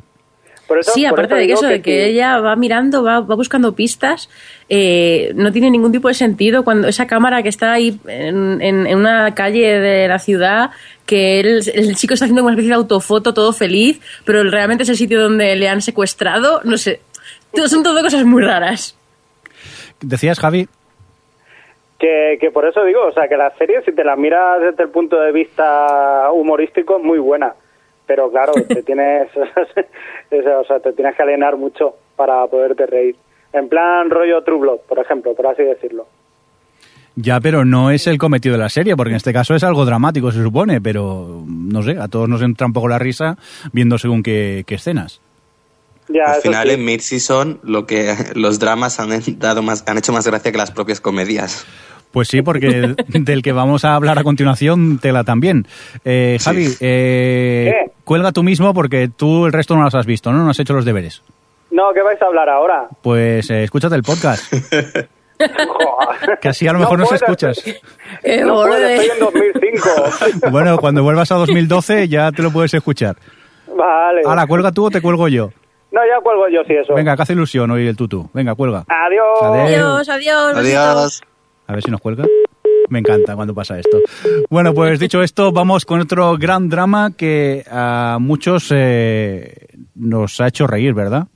Por eso- Sí, por aparte eso de que eso, de que ella va mirando, va, va buscando pistas, eh, no tiene ningún tipo de sentido cuando esa cámara que está ahí en, en- en una calle de la ciudad, que él- el chico está haciendo una especie de autofoto todo feliz, pero realmente es el sitio donde le han secuestrado, no sé. Todo- Son todo cosas muy raras. Decías, Javi, Que, que por eso digo, o sea, que la serie, si te la miras desde el punto de vista humorístico, es muy buena. Pero claro, [laughs] te tienes, o sea, te tienes que alienar mucho para poderte reír. En plan rollo True Blood, por ejemplo, por así decirlo. Ya, pero no es el cometido de la serie, porque en este caso es algo dramático, se supone, pero no sé, a todos nos entra un poco la risa viendo según qué, qué escenas. Ya, Al final, sí. en mid-season, lo que [laughs] los dramas han, dado más, han hecho más gracia que las propias comedias. Pues sí, porque [laughs] del que vamos a hablar a continuación, tela también. Eh, Javi, eh, ¿Qué? cuelga tú mismo porque tú el resto no los has visto, ¿no? No has hecho los deberes. No, ¿qué vais a hablar ahora? Pues eh, escúchate el podcast, [laughs] que así a lo mejor No nos escuchas. ¡Qué No puedo, borde! estoy en 2005. [laughs] Bueno, cuando vuelvas a 2012 ya te lo puedes escuchar. Vale. Ahora, ¿cuelga tú o te cuelgo yo? No, ya cuelgo yo, sí, eso. Venga, que hace ilusión oír el tutú. Venga, cuelga. Adiós. Adiós. Adiós. Adiós. A ver si nos cuelga. Me encanta cuando pasa esto. Bueno, pues dicho esto, vamos con otro gran drama que a muchos eh, nos ha hecho reír, ¿verdad?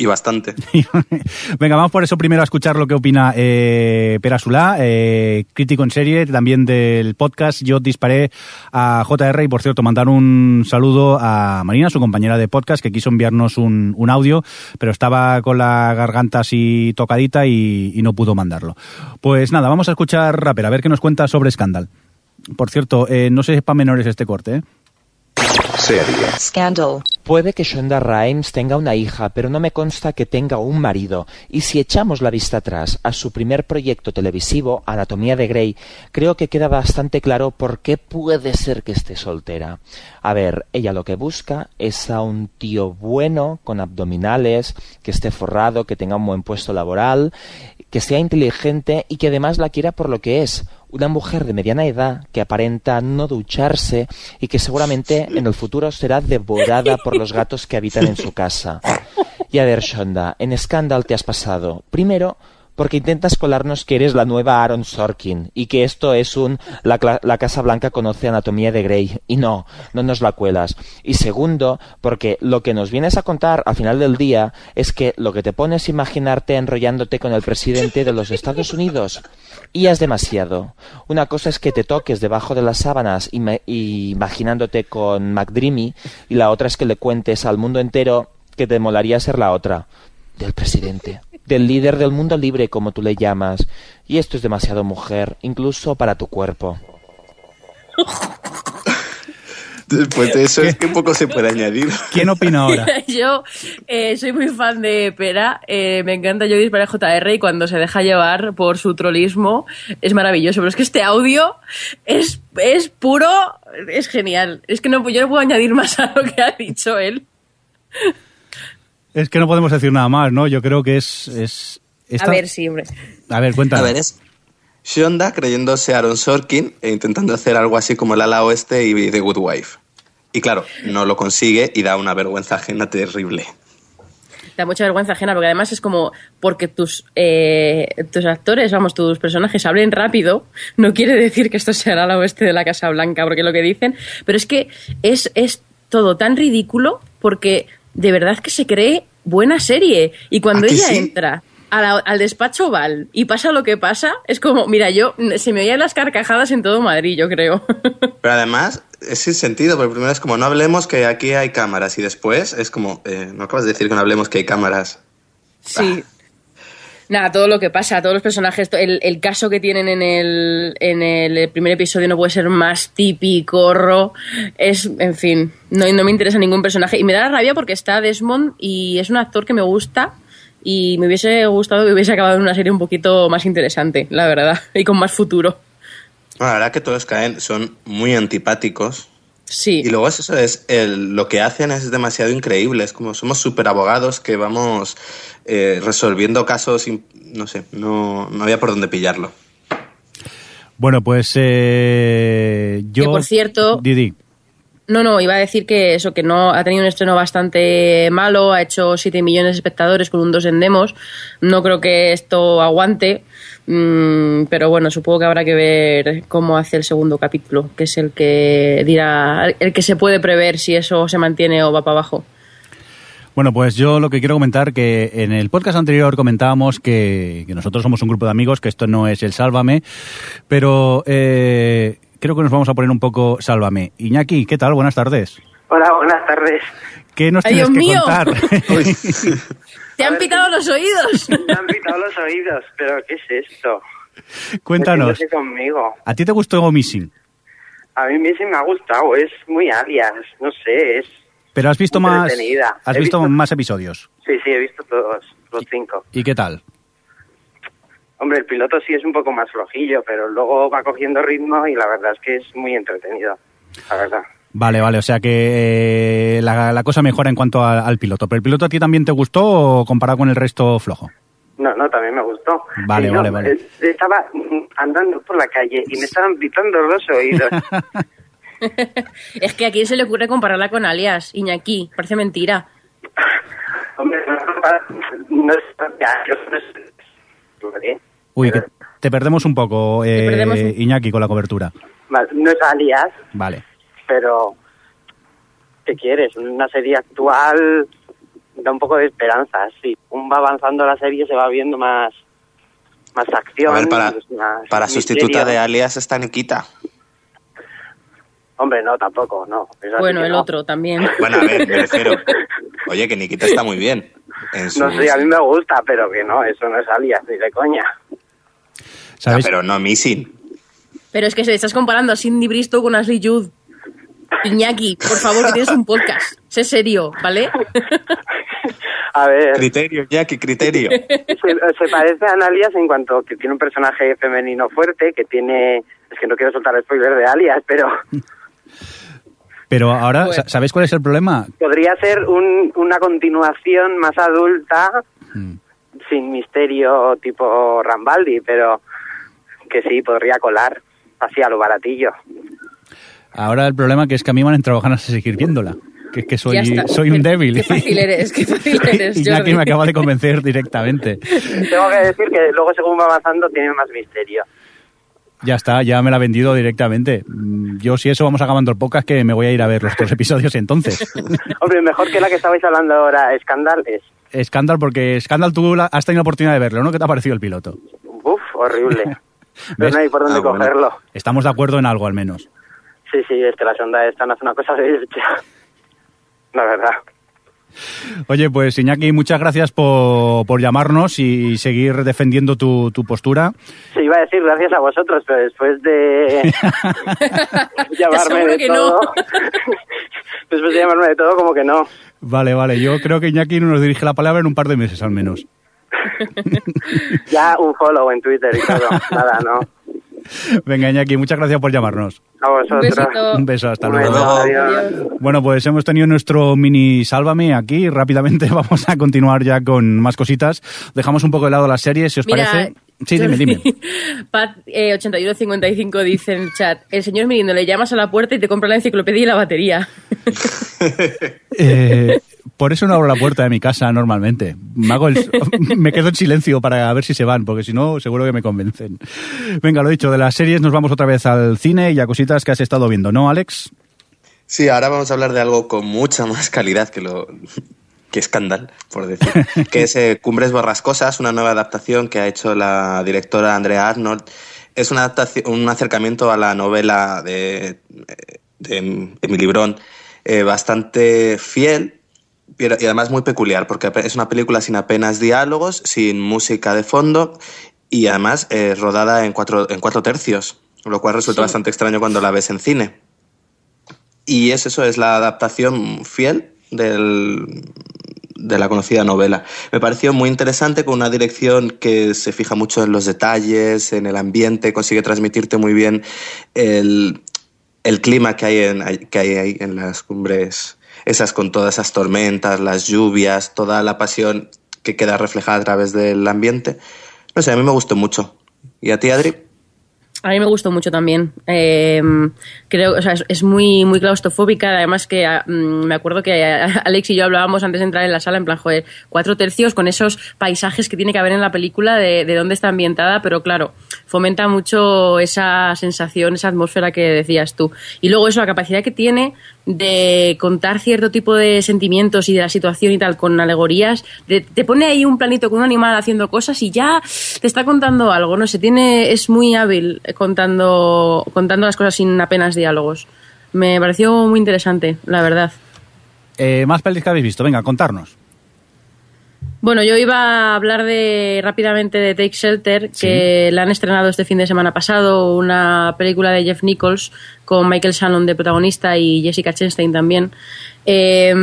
Y bastante. [laughs] Venga, vamos por eso primero a escuchar lo que opina eh, Pera Sulá, eh, crítico en serie, también del podcast. Yo disparé a JR y, por cierto, mandar un saludo a Marina, su compañera de podcast, que quiso enviarnos un, un audio, pero estaba con la garganta así tocadita y, no pudo mandarlo. Pues nada, vamos a escuchar Rapper, a ver qué nos cuenta sobre Scandal. Por cierto, eh, no sé si es para menores este corte, ¿eh? Serie. Scandal. Puede que Shonda Rhimes tenga una hija, pero no me consta que tenga un marido. Y si echamos la vista atrás a su primer proyecto televisivo, Anatomía de Grey, creo que queda bastante claro por qué puede ser que esté soltera. A ver, ella lo que busca es a un tío bueno, con abdominales, que esté forrado, que tenga un buen puesto laboral, que sea inteligente y que además la quiera por lo que es, una mujer de mediana edad que aparenta no ducharse y que seguramente en el futuro será devorada por los gatos que habitan en su casa. Y a ver, Shonda, en Scandal te has pasado. Primero, porque intentas colarnos que eres la nueva Aaron Sorkin y que esto es un la, la Casa Blanca conoce anatomía de Grey y no, no nos la cuelas. Y segundo, porque lo que nos vienes a contar al final del día es que lo que te pones es imaginarte enrollándote con el presidente de los Estados Unidos. Y has demasiado. Una cosa es que te toques debajo de las sábanas imaginándote con McDreamy y la otra es que le cuentes al mundo entero que te molaría ser la otra del presidente, del líder del mundo libre como tú le llamas. Y esto es demasiado mujer, incluso para tu cuerpo. Después [laughs] de eso, es que poco se puede añadir. ¿Quién opina ahora? [laughs] Yo eh, soy muy fan de Pera, eh, me encanta Jodis para JR y cuando se deja llevar por su trolismo es maravilloso, pero es que este audio es, es puro, es genial. Es que no, yo no puedo añadir más a lo que ha dicho él. Es que no podemos decir nada más, ¿no? Yo creo que es... es esta- A ver, sí, hombre. A ver, cuéntanos. A ver, es Shonda creyéndose Aaron Sorkin e intentando hacer algo así como el ala oeste y The Good Wife. Y claro, no lo consigue y da una vergüenza ajena terrible. Da mucha vergüenza ajena porque además es como porque tus, eh, tus actores, vamos, tus personajes hablen rápido, no quiere decir que esto sea la oeste de la Casa Blanca, porque es lo que dicen, pero es que es, es todo tan ridículo porque de verdad que se cree buena serie. Y cuando ¿A que ella sí? entra la- al despacho Val y pasa lo que pasa, es como, mira, yo se me oían las carcajadas en todo Madrid, yo creo. [laughs] Pero además es sin sentido, porque primero es como no hablemos que aquí hay cámaras y después es como, eh, no acabas de decir que no hablemos que hay cámaras. Sí. Nada, todo lo que pasa, todos los personajes, el, el caso que tienen en el, en el primer episodio no puede ser más típico, ro. Es, en fin, no, no me interesa ningún personaje. Y me da la rabia porque está Desmond y es un actor que me gusta y me hubiese gustado que hubiese acabado en una serie un poquito más interesante, la verdad, y con más futuro. La verdad que todos caen, son muy antipáticos. Sí. Y luego es eso, es el, lo que hacen es demasiado increíble. Es como somos super abogados que vamos eh, resolviendo casos, no sé, no, no había por dónde pillarlo. Bueno, pues eh, yo... Que, por cierto- Didi. No, no, iba a decir que eso, que no ha tenido un estreno bastante malo, ha hecho 7 millones de espectadores con un 2 en demos. No creo que esto aguante, mm, pero bueno, supongo que habrá que ver cómo hace el segundo capítulo, que es el que dirá, el que se puede prever si eso se mantiene o va para abajo. Bueno, pues yo lo que quiero comentar que en el podcast anterior comentábamos que, que nosotros somos un grupo de amigos, que esto no es el Sálvame, pero eh, creo que nos vamos a poner un poco Sálvame. Iñaki, ¿qué tal? Buenas tardes. Hola, buenas tardes. ¿Qué nos ¡Ay, tienes Dios que mío! contar? [laughs] ¡Te han pitado los oídos! [laughs] Me han pitado los oídos, pero ¿qué es esto? Cuéntanos. Conmigo. ¿A ti te gustó Missing? A mí sí me ha gustado, es muy alias, no sé, es... Pero has visto más has visto- más episodios. Sí, sí, he visto todos, los cinco. ¿Y qué tal? Hombre, el piloto sí es un poco más flojillo, pero luego va cogiendo ritmo y la verdad es que es muy entretenido, la verdad. Vale, vale, o sea que eh, la, la cosa mejora en cuanto a- al piloto. ¿Pero el piloto a ti también te gustó o comparado con el resto flojo? No, no, también me gustó. Vale, no, vale, vale. eh, Estaba mm, andando por la calle y me estaban pitando los oídos. es que a quién se le ocurre compararla con Alias, Iñaki, parece mentira. Hombre, no, no es... ya, yo no sé. Vale. Uy, que te perdemos un poco, eh, perdemos un- Iñaki, con la cobertura. Vale, No es alias, Vale. pero ¿qué quieres? Una serie actual da un poco de esperanza, sí. Un va avanzando la serie se va viendo más más acción, A ver, para, pues, más para sustituta de alias está Nikita. Hombre, no, tampoco, no. Eso Bueno, el no. otro también. [laughs] Bueno, a ver, me refiero. [laughs] Oye, que Nikita está muy bien. En No sé, a mí me gusta, pero que no, eso no es alias, ni de coña. ¿Sabes? pero no Missing. Pero es que se estás comparando a Cindy Bristow con Ashley Judd. Iñaki, por favor, que tienes un podcast. Sé serio, ¿vale? A ver, Criterio, Jackie, criterio. se, se parece a Analias en cuanto que tiene un personaje femenino fuerte, que tiene... Es que no quiero soltar spoiler de Alias, pero Pero ahora, Pues- sa- ¿sabéis cuál es el problema? podría ser un- una continuación más adulta, sin misterio tipo Rambaldi, pero que sí, podría colar así a lo baratillo. Ahora el problema que es que a mí me han entrado ganas de seguir viéndola. Que es que soy, soy un débil. Qué fácil eres, qué fácil [laughs] eres, y Jackie me acaba de convencer directamente. Tengo que decir que luego según va avanzando tiene más misterio. Ya está, ya me la ha vendido directamente. Mm, Yo si eso vamos acabando el podcast que me voy a ir a ver los dos episodios entonces. [laughs] Hombre, mejor que la que estabais hablando ahora, Scandal, es... Scandal, porque Scandal tú has tenido la oportunidad de verlo, ¿no? ¿Qué te ha parecido el piloto? Uf, horrible. [laughs] ¿Ves? Pero no hay por dónde Ah, bueno. cogerlo. Estamos de acuerdo en algo al menos. Sí, sí, es que la sonda esta no hace una cosa de. [laughs] La verdad. Oye, pues Iñaki, muchas gracias por, por llamarnos y seguir defendiendo tu, tu postura. Sí, iba a decir gracias a vosotros, pero después de [laughs] [laughs] llamarme de todo... después de llamarme de todo, como que no. Vale, vale, yo creo que Iñaki nos dirige la palabra en un par de meses al menos. [laughs] Ya un follow en Twitter y todo. Nada, no. Venga, Iñaki, muchas gracias por llamarnos. A vosotros. Un beso, hasta luego. adiós. Bueno, pues hemos tenido nuestro mini Sálvame aquí. Rápidamente [laughs] vamos a continuar ya con más cositas. Dejamos un poco de lado las series, si os Mira, parece. Sí, dime, dime. [laughs] Pat eh, 8155 dice en el chat, el señor Mirindo le llamas a la puerta y te compra la enciclopedia y la batería. Eh, por eso no abro la puerta de mi casa normalmente. Me, hago el- [laughs] me quedo en silencio para ver si se van, porque si no, seguro que me convencen. Venga, lo dicho, de las series nos vamos otra vez al cine y a cositas que has estado viendo, ¿no, Alex? Sí, ahora vamos a hablar de algo con mucha más calidad que lo que Scandal, por decir, [laughs] que es eh, Cumbres Borrascosas, una nueva adaptación que ha hecho la directora Andrea Arnold. Es una adaptación, un acercamiento a la novela de, de Emily Brón eh, bastante fiel y además muy peculiar, porque es una película sin apenas diálogos, sin música de fondo y además eh, rodada en cuatro, en cuatro tercios, lo cual resulta Sí. bastante extraño cuando la ves en cine. Y es eso, es la adaptación fiel del, de la conocida novela. Me pareció muy interesante con una dirección que se fija mucho en los detalles, en el ambiente, consigue transmitirte muy bien el, el clima que hay, en, que hay ahí en las cumbres, esas con todas esas tormentas, las lluvias, toda la pasión que queda reflejada a través del ambiente. No sé, a mí me gustó mucho. ¿Y a ti, Adri? A mí me gustó mucho también. Eh, creo, o sea, es, es muy, muy claustrofóbica. Además que ah, mm, me acuerdo que ah, [laughs] Alex y yo hablábamos antes de entrar en la sala en plan, joder, cuatro tercios con esos paisajes que tiene que haber en la película de, de dónde está ambientada, pero claro, fomenta mucho esa sensación, esa atmósfera que decías tú. Y luego eso, la capacidad que tiene de contar cierto tipo de sentimientos y de la situación y tal con alegorías, de- te pone ahí un planito con un animal haciendo cosas y ya te está contando algo, no sé, tiene, es muy hábil contando, contando las cosas sin apenas diálogos. Me pareció muy interesante, la verdad. Eh, más pelis que habéis visto, venga, contarnos. Bueno, yo iba a hablar de rápidamente de Take Shelter, que la han estrenado este fin de semana pasado, una película de Jeff Nichols con Michael Shannon de protagonista y Jessica Chastain también. Eh,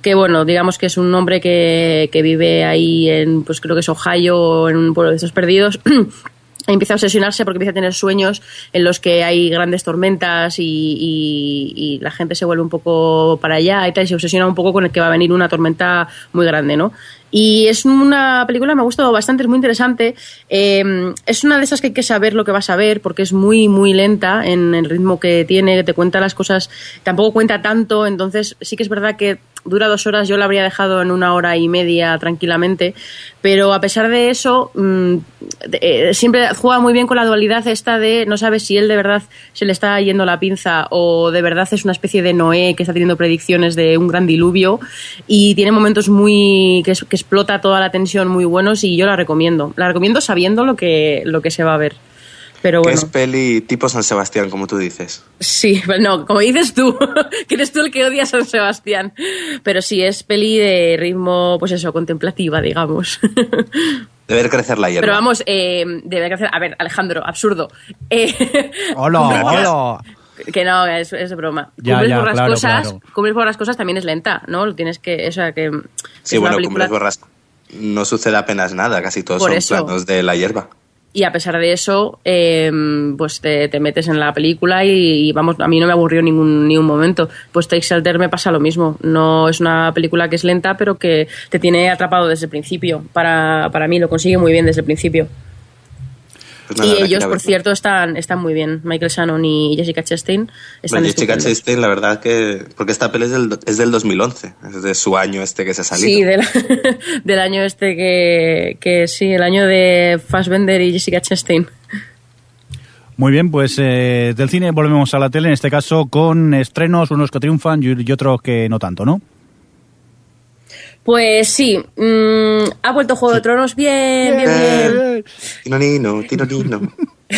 que bueno, digamos que es un hombre que, que vive ahí en, pues creo que es Ohio, en un pueblo de estos perdidos. [clears throat] Empieza a obsesionarse porque empieza a tener sueños en los que hay grandes tormentas y, y- y la gente se vuelve un poco para allá y tal, y se obsesiona un poco con el que va a venir una tormenta muy grande, ¿no? Y es una película, me ha gustado bastante, es muy interesante. Eh, es una de esas que hay que saber lo que vas a ver porque es muy, muy lenta en el ritmo que tiene, que te cuenta las cosas, tampoco cuenta tanto, entonces sí que es verdad que dura dos horas, yo la habría dejado en una hora y media tranquilamente, pero a pesar de eso, mm, eh, siempre juega muy bien con la dualidad esta de no sabes si él de verdad se le está yendo la pinza o de verdad es una especie de Noé que está teniendo predicciones de un gran diluvio. Y tiene momentos muy que, que explota toda la tensión muy buenos y yo la recomiendo. La recomiendo sabiendo lo que, lo que se va a ver. Pero Que bueno. es peli tipo San Sebastián, como tú dices. Sí, [laughs] no, como dices tú, [laughs] que eres tú el que odia a San Sebastián. Pero sí, es peli de ritmo, pues eso, contemplativa, digamos. [laughs] Debe crecer la hierba. Pero vamos, eh, hacer. A ver, Alejandro, absurdo. Eh, Hola, hola. Que no, es, es broma. Ya, cumbres ya, por las claro, cosas, claro. Cumbres por las cosas también es lenta, ¿no? Lo Tienes que, o sea, que Sí, bueno, película Cumbres Borras no sucede apenas nada, casi todos Por son eso. planos de la hierba. y a pesar de eso, eh, pues te, te metes en la película y, y, vamos, a mí no me aburrió ningún ni un momento. Pues Take Shelter me pasa lo mismo. No es una película que es lenta, pero que te tiene atrapado desde el principio. Para, para mí lo consigue muy bien desde el principio. Pues y ellos, por cierto, están, están muy bien. Michael Shannon y Jessica Chastain están Bueno, Jessica. Chastain, la verdad que... Porque esta peli es del, es del 2011, es de su año este que se ha salido. Sí, del, [laughs] del año este que, que sí, el año de Fassbender y Jessica Chastain. Muy bien, pues eh, del cine volvemos a la tele, en este caso con estrenos, unos que triunfan y y otros que no tanto, ¿no? Pues sí, mm, ha vuelto Juego de Tronos bien, bien, bien. Tinonino, tinonino. [laughs]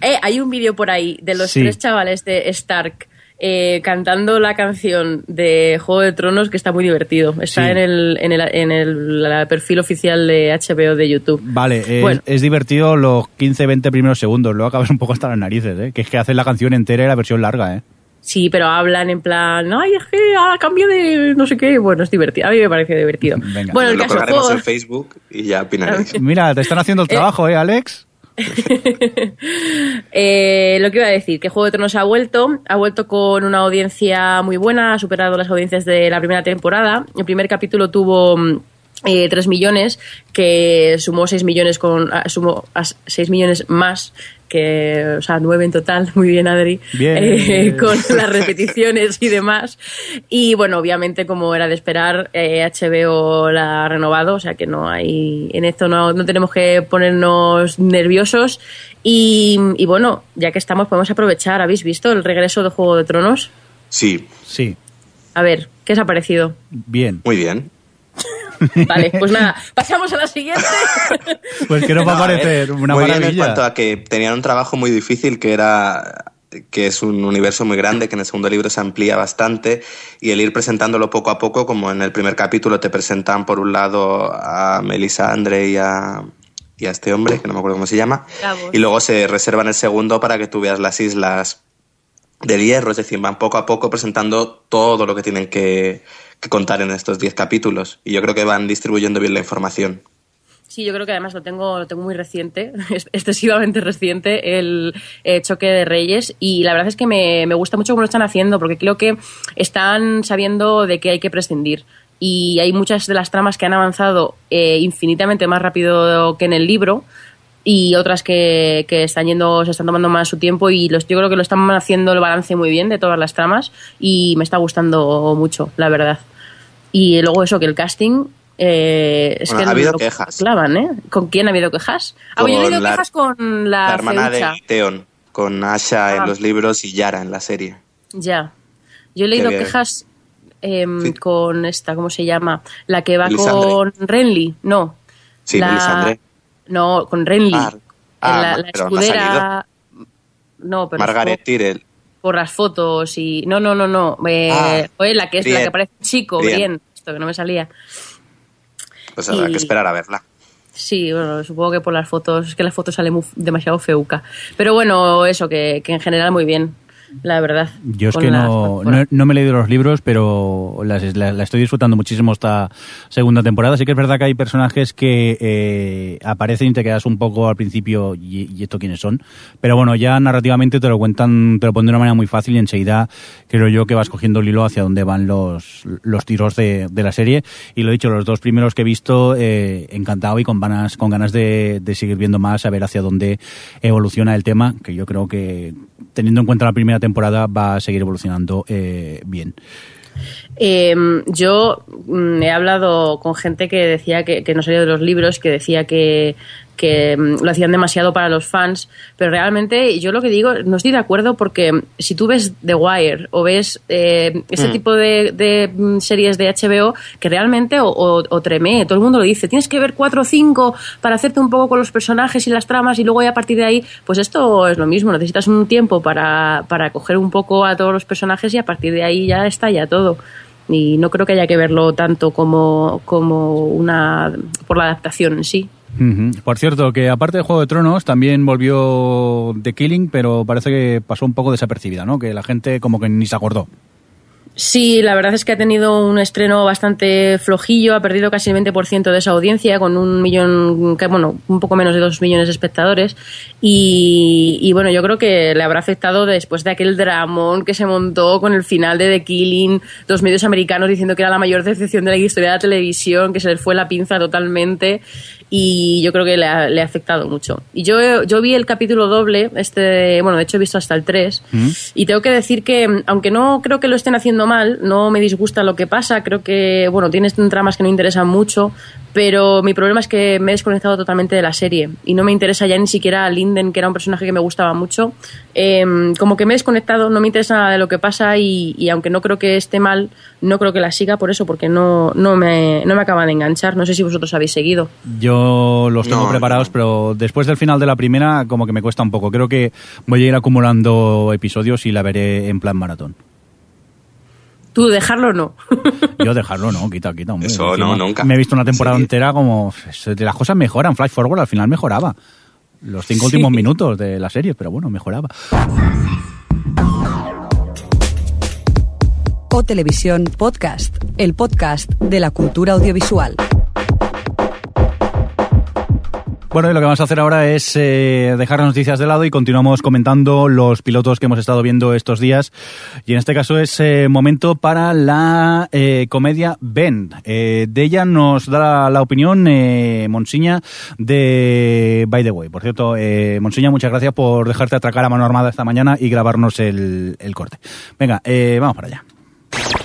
Eh, hay un vídeo por ahí de los Sí. tres chavales de Stark eh, cantando la canción de Juego de Tronos que está muy divertido. Está Sí. en, el, en, el, en el la perfil oficial de HBO de YouTube. Vale, eh, Bueno. es divertido los 15-20 primeros segundos, luego acabas un poco hasta las narices, ¿eh? que es que hacen la canción entera y la versión larga. ¿eh? Sí, pero hablan en plan, ay, es que ahora cambio de no sé qué. Bueno, es divertido. A mí me parece divertido. Venga. Bueno, el lo caso colgaremos juego- en Facebook y ya opinaréis. [laughs] Mira, te están haciendo el trabajo, ¿eh, Alex? [laughs] Eh, lo que iba a decir, que Juego de Tronos ha vuelto, ha vuelto con una audiencia muy buena, ha superado las audiencias de la primera temporada. El primer capítulo tuvo mm, eh, 3 millones, que sumó 6 millones con ah, sumó a 6 millones más que, o sea, 9 en total, [laughs] muy bien Adri, Bien. Eh, con [laughs] las repeticiones y demás. Y bueno, obviamente como era de esperar, eh, HBO la ha renovado, o sea que no hay, en esto no, no tenemos que ponernos nerviosos. Y, y bueno, ya que estamos, podemos aprovechar. ¿Habéis visto el regreso de Juego de Tronos? Sí. Sí. A ver, ¿qué os ha parecido? Bien. Muy bien. [laughs] Vale, pues nada, pasamos a la siguiente. [laughs] Pues que nos va a No, parecer una muy bien en cuanto a que tenían un trabajo muy difícil que era que es un universo muy grande, que en el segundo libro se amplía bastante, y el ir presentándolo poco a poco, como en el primer capítulo te presentan por un lado a Melissa Andre y a, y a este hombre, que no me acuerdo cómo se llama, y luego se reservan el segundo para que tú veas las islas del hierro, es decir, van poco a poco presentando todo lo que tienen que, que contar en estos 10 capítulos, y yo creo que van distribuyendo bien la información. Sí, yo creo que además lo tengo, lo tengo muy reciente, [laughs] es- excesivamente reciente, el eh, choque de reyes. Y la verdad es que me, me gusta mucho cómo lo están haciendo, porque creo que están sabiendo de qué hay que prescindir. Y hay muchas de las tramas que han avanzado eh, infinitamente más rápido que en el libro y otras que, que están yendo, se están tomando más su tiempo y los, yo creo que lo están haciendo el balance muy bien de todas las tramas y me está gustando mucho, la verdad. Y luego eso, que el casting... eh, es Bueno, que ha habido quejas. clavan, ¿eh? ¿Con quién ha habido quejas? Ah, yo he la- quejas con la, la hermana feucha. de Theon, con Asha Ah. en los libros y Yara en la serie. Ya. Yo he leído Que- quejas em, con esta, ¿cómo se llama? La que va con Renly. No. Sí, la... Melisandre. No, con Renly. Ah, ah, la, pero escudera. No, pero Margaret Tyrell. por las fotos y. No, no, no, no. Eh, Ah, fue la que es la que parece chico, bien. Esto que no me salía. Pues habrá Y- que esperar a verla. Sí, bueno, supongo que por las fotos, es que la foto sale muy- demasiado feuca. Pero bueno, eso, que, que en general muy bien, la verdad. Yo es que no, no, no me he leído los libros, pero la estoy disfrutando muchísimo esta segunda temporada. Sí que es verdad que hay personajes que eh, aparecen y te quedas un poco al principio, ¿y, y esto quiénes son? Pero bueno, ya narrativamente te lo cuentan, te lo ponen de una manera muy fácil y enseguida creo yo que vas cogiendo el hilo hacia dónde van los, los tiros de, de la serie. Y lo he dicho, los dos primeros que he visto, eh, encantado y con ganas, con ganas de, de seguir viendo más, a ver hacia dónde evoluciona el tema, que yo creo que teniendo en cuenta la primera temporada va a seguir evolucionando eh, bien. Eh, yo mm, he hablado con gente que decía que, que no salía de los libros, que decía que, que mm, lo hacían demasiado para los fans, pero realmente yo lo que digo, no estoy de acuerdo porque si tú ves The Wire o ves eh, ese Mm. tipo de, de, mm, series de HBO que realmente, o, o, o Tremé, todo el mundo lo dice, tienes que ver cuatro o cinco para hacerte un poco con los personajes y las tramas y luego ya a partir de ahí, pues esto es lo mismo, necesitas un tiempo para, para coger un poco a todos los personajes y a partir de ahí ya está ya todo y no creo que haya que verlo tanto como, como una por la adaptación en sí. Por cierto, que aparte de Juego de Tronos, también volvió The Killing, pero parece que pasó un poco desapercibida, ¿no? Que la gente como que ni se acordó. Sí, la verdad es que ha tenido un estreno bastante flojillo, ha perdido casi el 20% de esa audiencia, con un millón, bueno, un poco menos de dos millones de espectadores. Y, y, bueno, yo creo que le habrá afectado después de aquel dramón que se montó con el final de The Killing, los medios americanos diciendo que era la mayor decepción de la historia de la televisión, que se les fue la pinza totalmente. Y yo creo que le ha, le ha afectado mucho. Y yo, yo vi el capítulo doble, este, bueno, de hecho he visto hasta el 3, y tengo que decir que, aunque no creo que lo estén haciendo mal, no me disgusta lo que pasa, creo que, bueno, tienes tramas que no interesan mucho, pero mi problema es que me he desconectado totalmente de la serie y no me interesa ya ni siquiera a Linden, que era un personaje que me gustaba mucho. Eh, como que me he desconectado, no me interesa nada de lo que pasa y, y, aunque no creo que esté mal, no creo que la siga por eso, porque no, no, me, no me acaba de enganchar. No sé si vosotros habéis seguido. Yo los tengo No, preparados, pero después del final de la primera como que me cuesta un poco. Creo que voy a ir acumulando episodios y la veré en plan maratón. Tú dejarlo no. [laughs] Yo dejarlo, no, quita, quita. Hombre. Eso no, nunca. Me he visto una temporada Sí. entera como... Las cosas mejoran, Flash Forward al final mejoraba. Los cinco Sí. últimos minutos de la serie, pero bueno, mejoraba. O Televisión Podcast, el podcast de la cultura audiovisual. Bueno, y lo que vamos a hacer ahora es eh, dejar las noticias de lado y continuamos comentando los pilotos que hemos estado viendo estos días. Y en este caso es eh, momento para la eh, comedia Ben. Eh, de ella nos da la opinión eh, Monsiña de By the Way. Por cierto, eh, Monsiña, muchas gracias por dejarte atracar a mano armada esta mañana y grabarnos el, el corte. Venga, eh, vamos para allá.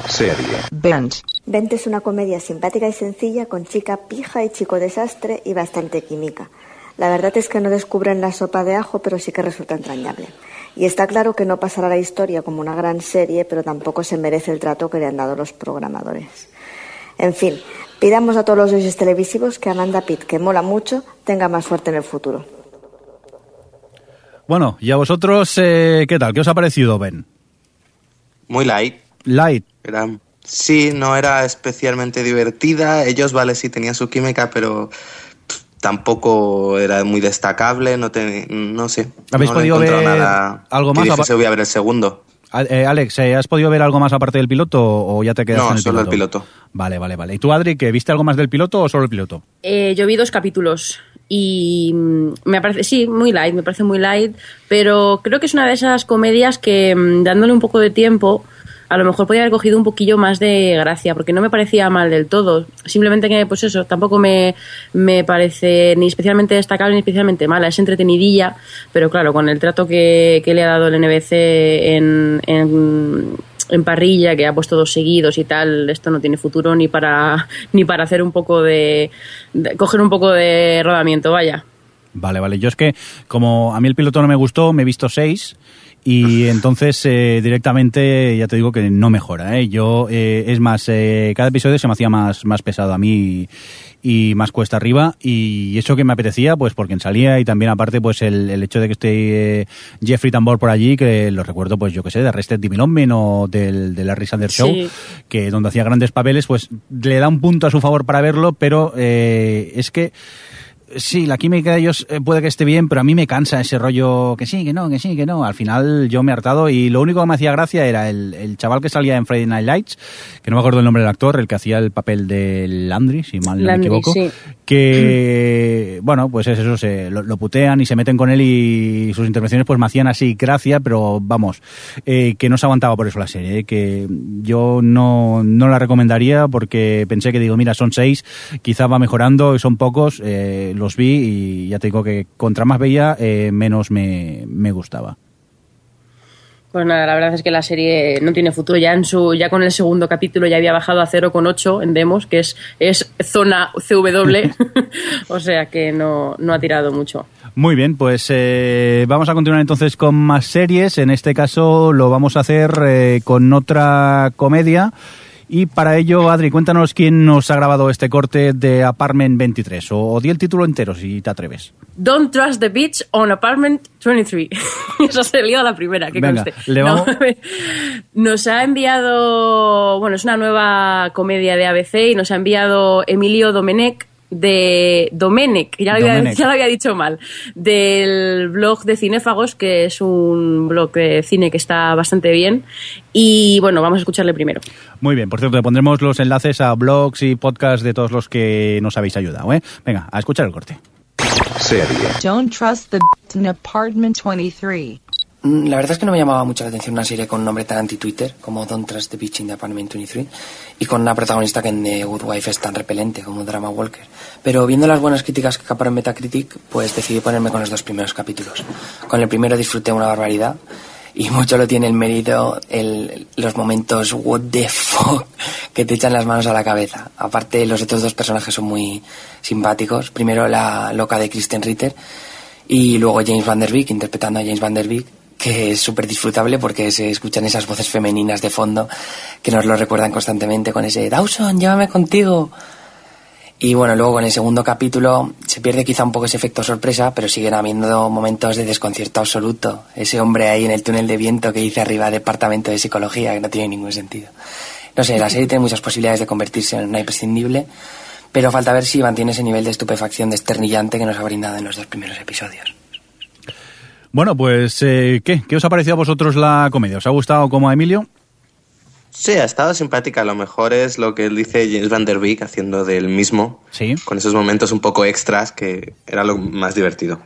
Serie. Bent es una comedia simpática y sencilla con chica pija y chico desastre y bastante química. La verdad es que no descubren la sopa de ajo, pero sí que resulta entrañable. Y está claro que no pasará la historia como una gran serie, pero tampoco se merece el trato que le han dado los programadores. En fin, pidamos a todos los dioses televisivos que Amanda Pitt, que mola mucho, tenga más suerte en el futuro. Bueno, y a vosotros, eh, ¿qué tal? ¿Qué os ha parecido Ben? Muy light. Light. Era, sí, no era especialmente divertida. Ellos, vale, sí tenían su química, pero tampoco era muy destacable. No, te- no sé. ¿Habéis no podido encontrado ver nada algo que más? dijese, voy a ver el segundo. Eh, Alex, eh, ¿has podido ver algo más aparte del piloto o ya te quedas No, en el solo el piloto? piloto. Vale, vale, vale. ¿Y tú, Adri, que viste algo más del piloto o solo el piloto? Eh, yo vi dos capítulos y mm, me parece, sí, muy light, me parece muy light, pero creo que es una de esas comedias que mm, dándole un poco de tiempo, a lo mejor podría haber cogido un poquillo más de gracia, porque no me parecía mal del todo. Simplemente que, pues eso, tampoco me, me parece ni especialmente destacable ni especialmente mala. Es entretenidilla, pero claro, con el trato que, que le ha dado el NBC en, en, en parrilla, que ha puesto dos seguidos y tal, esto no tiene futuro ni para, [laughs] ni para hacer un poco de, de- coger un poco de rodamiento, vaya. Vale, vale. Yo es que, como a mí el piloto no me gustó, me he visto seis. Y [laughs] entonces eh, directamente ya te digo que no mejora. ¿eh? Yo, eh, es más, eh, cada episodio se me hacía más, más pesado a mí y, y más cuesta arriba. Y eso que me apetecía, pues por quien salía y también aparte pues el, el hecho de que esté eh, Jeffrey Tambor por allí, que lo recuerdo pues yo que sé, de Arrested Development o del, del Larry Sanders Show, Sí. que donde hacía grandes papeles, pues le da un punto a su favor para verlo, pero eh, es que Sí, la química de ellos eh, puede que esté bien, pero a mí me cansa ese rollo que sí, que no, que sí, que no. Al final yo me he hartado y lo único que me hacía gracia era el, el chaval que salía en Friday Night Lights, que no me acuerdo el nombre del actor, el que hacía el papel de Landry, si mal no Landry, me equivoco. sí. Que, [clears throat] bueno, pues es eso, se lo, lo putean y se meten con él y sus intervenciones pues me hacían así gracia, pero vamos, eh, que no se aguantaba por eso la serie, eh, que yo no, no la recomendaría porque pensé que digo, mira, son seis, quizá va mejorando y son pocos, eh, los vi y ya te digo que contra más veía, eh, menos me, me gustaba. Pues nada, la verdad es que la serie no tiene futuro. Ya en su, ya con el segundo capítulo ya había bajado a 0,8 en demos, que es, es zona CW. [laughs] [laughs] o sea que no, no ha tirado mucho. Muy bien, pues eh, vamos a continuar entonces con más series. En este caso lo vamos a hacer eh, con otra comedia. Y para ello, Adri, cuéntanos quién nos ha grabado este corte de Apartment 23. O, o di el título entero, si te atreves. Don't trust the bitch on apartment 23. [laughs] Eso se lió a la primera, que Venga, conste. le vamos- No, [laughs] nos ha enviado, bueno, es una nueva comedia de ABC y nos ha enviado Emilio Domenech, de Domenech, ya lo, había, Domenech. [laughs] ya lo había dicho mal, del blog de Cinéfagos, que es un blog de cine que está bastante bien. Y bueno, vamos a escucharle primero. Muy bien, por cierto, le pondremos los enlaces a blogs y podcasts de todos los que nos habéis ayudado. ¿eh? Venga, a escuchar el corte. Serie. Don't trust the in apartment 23. Mm, La verdad es que no me llamaba mucho la atención una serie con un nombre tan anti-Twitter como Don't Trust the Bitch in the Apartment 23 y con una protagonista que en The Good Wife es tan repelente como Drama Walker. Pero viendo las buenas críticas que acaparon Metacritic, pues decidí ponerme con los dos primeros capítulos. Con el primero disfruté una barbaridad y [laughs] mucho lo tiene el mérito el, los momentos what the fuck [laughs] que te echan las manos a la cabeza. Aparte, los otros dos personajes son muy simpáticos. Primero la loca de Kristen Ritter y luego James Van Der Beek interpretando a James Van Der Beek que es súper disfrutable porque se escuchan esas voces femeninas de fondo que nos lo recuerdan constantemente con ese Dawson, llévame contigo. Y bueno, luego con el segundo capítulo se pierde quizá un poco ese efecto sorpresa, pero siguen habiendo momentos de desconcierto absoluto. Ese hombre ahí en el túnel de viento que dice arriba Departamento de Psicología, que no tiene ningún sentido. No sé, la serie tiene muchas posibilidades de convertirse en una imprescindible, pero falta ver si mantiene ese nivel de estupefacción desternillante que nos ha brindado en los dos primeros episodios. Bueno, pues, eh, ¿qué? ¿Qué os ha parecido a vosotros la comedia? ¿Os ha gustado como a Emilio? Sí, ha estado simpática. A lo mejor es lo que dice James Van Der Beek haciendo del mismo. Sí. Con esos momentos un poco extras que era lo más divertido.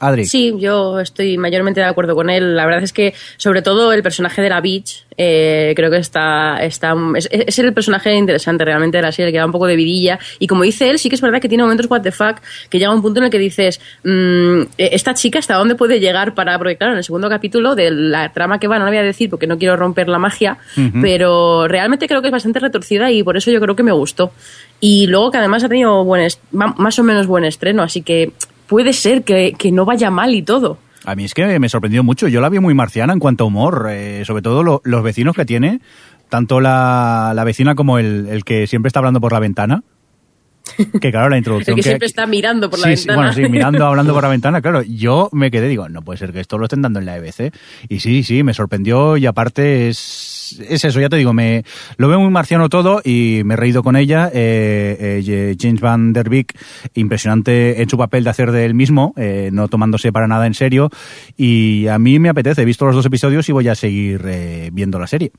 Adri. Sí, yo estoy mayormente de acuerdo con él. La verdad es que, sobre todo, el personaje de la Beach, eh, creo que está. está es, es el personaje interesante realmente de la serie, que da un poco de vidilla. Y como dice él, sí que es verdad que tiene momentos what the fuck, que llega un punto en el que dices, mm, esta chica, ¿hasta dónde puede llegar para.? Porque, claro, en el segundo capítulo de la trama que va, no la voy a decir porque no quiero romper la magia, pero realmente creo que es bastante retorcida y por eso yo creo que me gustó. Y luego que además ha tenido buen más o menos buen estreno, así que puede ser que, que no vaya mal y todo. A mí es que me sorprendió mucho. Yo la vi muy marciana en cuanto a humor, eh, sobre todo lo- los vecinos que tiene, tanto la, la vecina como el, el que siempre está hablando por la ventana. Que claro, la introducción que que, siempre está mirando por la Sí, ventana. bueno, sí, mirando, hablando por la [laughs] ventana, claro. Yo me quedé, digo, no puede ser que esto lo estén dando en la EBC. Y sí, sí, me sorprendió y aparte es, es eso, ya te digo, me lo veo muy marciano todo y me he reído con ella. Eh, eh, James Van Der Beek, impresionante en su papel de hacer de él mismo, eh, no tomándose para nada en serio. Y a mí me apetece, he visto los dos episodios y voy a seguir eh, viendo la serie.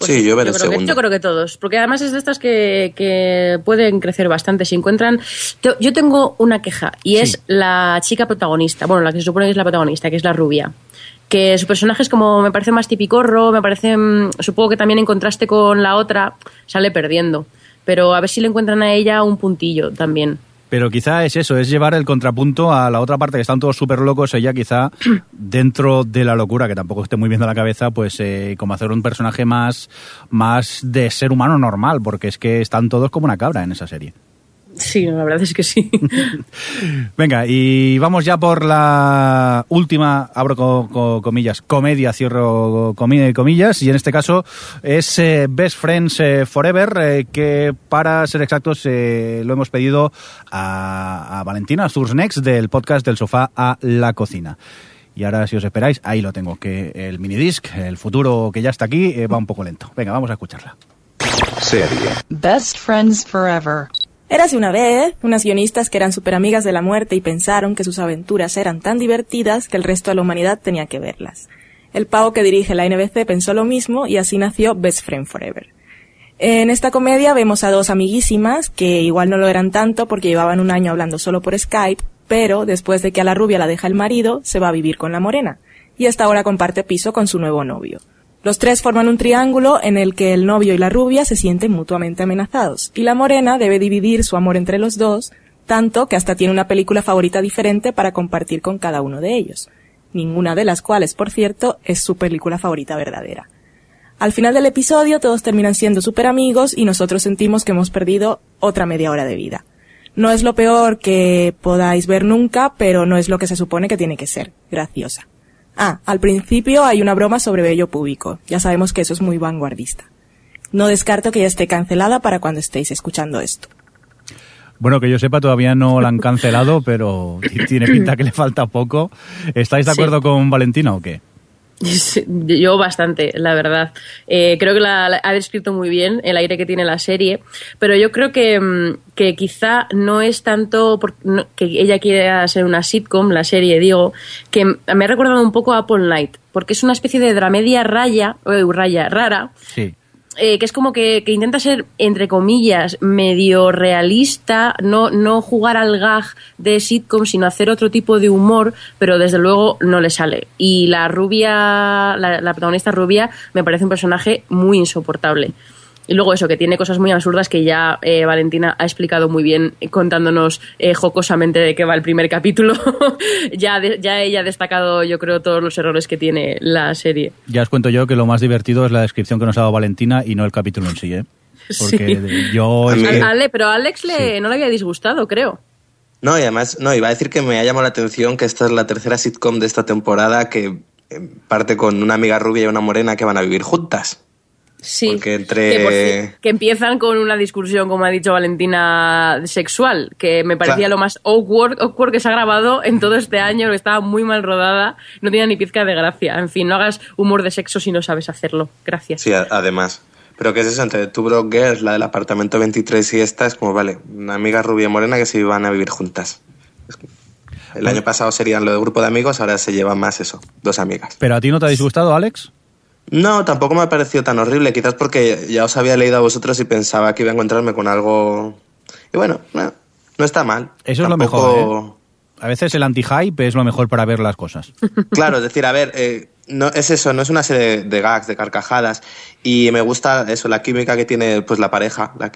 Sí, yo veré Yo creo, que, yo creo que todos, porque además es de estas que, que pueden crecer bastante si encuentran... Yo, yo tengo una queja y es la chica protagonista, bueno, la que se supone que es la protagonista, que es la rubia. Que su personaje es como, me parece más tipicorro, me parece, mm, supongo que también en contraste con la otra, sale perdiendo. Pero a ver si le encuentran a ella un puntillo también. Pero quizá es eso, es llevar el contrapunto a la otra parte, que están todos súper locos, ella quizá [clears throat] dentro de la locura, que tampoco esté muy bien de la cabeza, pues eh, como hacer un personaje más, más de ser humano normal, porque es que están todos como una cabra en esa serie. Sí, la verdad es que sí. [laughs] Venga, y vamos ya por la última, abro co- co- comillas, comedia, cierro comi- comillas, y en este caso es eh, Best Friends eh, Forever, eh, que para ser exactos eh, lo hemos pedido a, a Valentina Zursnex del podcast del sofá a la cocina. Y ahora, si os esperáis, ahí lo tengo, que el minidisc, el futuro que ya está aquí, eh, va un poco lento. Venga, vamos a escucharla. Serie. Best friends forever. Érase una vez unas guionistas que eran súper amigas de la muerte y pensaron que sus aventuras eran tan divertidas que el resto de la humanidad tenía que verlas. El pavo que dirige la NBC pensó lo mismo y así nació Best Friend Forever. En esta comedia vemos a dos amiguísimas que igual no lo eran tanto porque llevaban un año hablando solo por Skype, pero después de que a la rubia la deja el marido, se va a vivir con la morena y hasta ahora comparte piso con su nuevo novio. Los tres forman un triángulo en el que el novio y la rubia se sienten mutuamente amenazados, y la morena debe dividir su amor entre los dos, tanto que hasta tiene una película favorita diferente para compartir con cada uno de ellos, ninguna de las cuales, por cierto, es su película favorita verdadera. Al final del episodio todos terminan siendo súper amigos y nosotros sentimos que hemos perdido otra media hora de vida. No es lo peor que podáis ver nunca, pero no es lo que se supone que tiene que ser, graciosa. Ah, al principio hay una broma sobre vello púbico. Ya sabemos que eso es muy vanguardista. No descarto que ya esté cancelada para cuando estéis escuchando esto. Bueno, que yo sepa, todavía no la han cancelado, pero tiene pinta que le falta poco. ¿Estáis de Sí. acuerdo con Valentina o qué? [laughs] Yo bastante, la verdad. Eh, creo que la, ha descrito muy bien el aire que tiene la serie, pero yo creo que, mm, que quizá no es tanto por- que ella quiera ser una sitcom, la serie, digo, que me ha recordado un poco a Apple Night, porque es una especie de dramedia raya, eh, raya rara, Sí. Eh, que es como que, que intenta ser, entre comillas, medio realista, no, no jugar al gag de sitcom, sino hacer otro tipo de humor, pero desde luego no le sale. Y la rubia, la, la protagonista rubia, me parece un personaje muy insoportable. Y luego eso, que tiene cosas muy absurdas que ya eh, Valentina ha explicado muy bien contándonos eh, jocosamente de qué va el primer capítulo. [laughs] ya, de- ya ella ha destacado, yo creo, todos los errores que tiene la serie. Ya os cuento yo que lo más divertido es la descripción que nos ha dado Valentina y no el capítulo en sí, ¿eh? [laughs] Porque Sí. yo... es que- Ale, pero a Alex le, no le había disgustado, creo. No, y además, no, iba a decir que me ha llamado la atención que esta es la tercera sitcom de esta temporada que eh, parte con una amiga rubia y una morena que van a vivir juntas. Sí. Porque entre... Que, por que empiezan con una discusión, como ha dicho Valentina, sexual, que me parecía Claro. lo más awkward, awkward que se ha grabado en todo este año, que estaba muy mal rodada, no tenía ni pizca de gracia. En fin, no hagas humor de sexo si no sabes hacerlo. Gracias. Sí, además. Pero ¿qué es eso? Entre Two Broke Girls, la del apartamento 23 y esta, es como, vale, una amiga rubia y morena que se van a vivir juntas. Es que El año pasado serían lo de grupo de amigos, ahora se llevan más eso, dos amigas. ¿Pero a ti no te ha disgustado, Alex? No, tampoco me ha parecido tan horrible, quizás porque ya os había leído a vosotros y pensaba que iba a encontrarme con algo... Y bueno, no, no está mal. Eso es lo mejor, ¿eh? A veces el anti-hype es lo mejor para ver las cosas. [laughs] Claro, es decir, a ver, eh, no, es eso, no es una serie de gags, de carcajadas, y me gusta eso, la química que tiene pues la pareja. la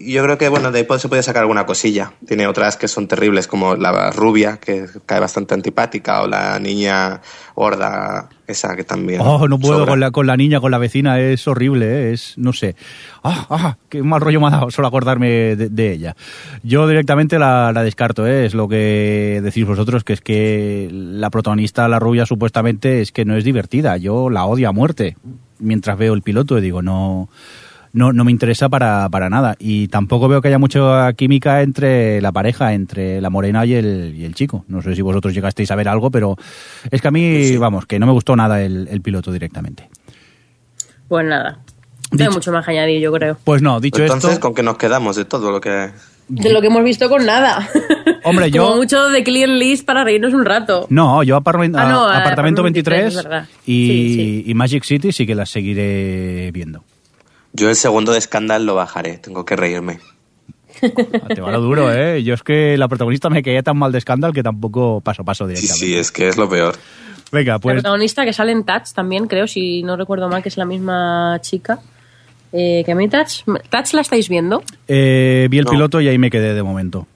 yo creo que, bueno, de ahí se puede sacar alguna cosilla. Tiene otras que son terribles, como la rubia, que cae bastante antipática, o la niña gorda, esa que también... Oh, no puedo sobra. con la, con la niña, con la vecina, es horrible, ¿eh? es, no sé. Ah, ah, qué mal rollo me ha dado solo acordarme de, de ella. Yo directamente la, la descarto, ¿eh? es lo que decís vosotros, que es que la protagonista, la rubia, supuestamente es que no es divertida. Yo la odio a muerte mientras veo el piloto y digo, no... No, no me interesa para, para nada. Y tampoco veo que haya mucha química entre la pareja, entre la morena y el, y el chico. No sé si vosotros llegasteis a ver algo, pero es que a mí, vamos, que no me gustó nada el, el piloto directamente. Pues nada. No hay mucho más que añadir, yo creo. Pues no, dicho Entonces, esto, ¿con qué nos quedamos de todo lo que...? De lo que hemos visto con nada. [laughs] hombre, Como yo... mucho de clean list para reírnos un rato. No, yo Ah, no, a- eh, apartamento apartamento 23, 23, es verdad. y, Sí, y Magic City sí que las seguiré viendo. Yo el segundo de Scandal lo bajaré, tengo que reírme. Ah, Te va lo duro, ¿eh? Yo es que la protagonista me caía tan mal de escándalo que tampoco paso a paso Sí, directamente. sí, es que es lo peor. Venga, La pues protagonista que sale en Touch también, creo, si no recuerdo mal, que es la misma chica. Eh, que a mí Touch, Touch la estáis viendo. eh, vi el No. piloto y ahí me quedé de momento.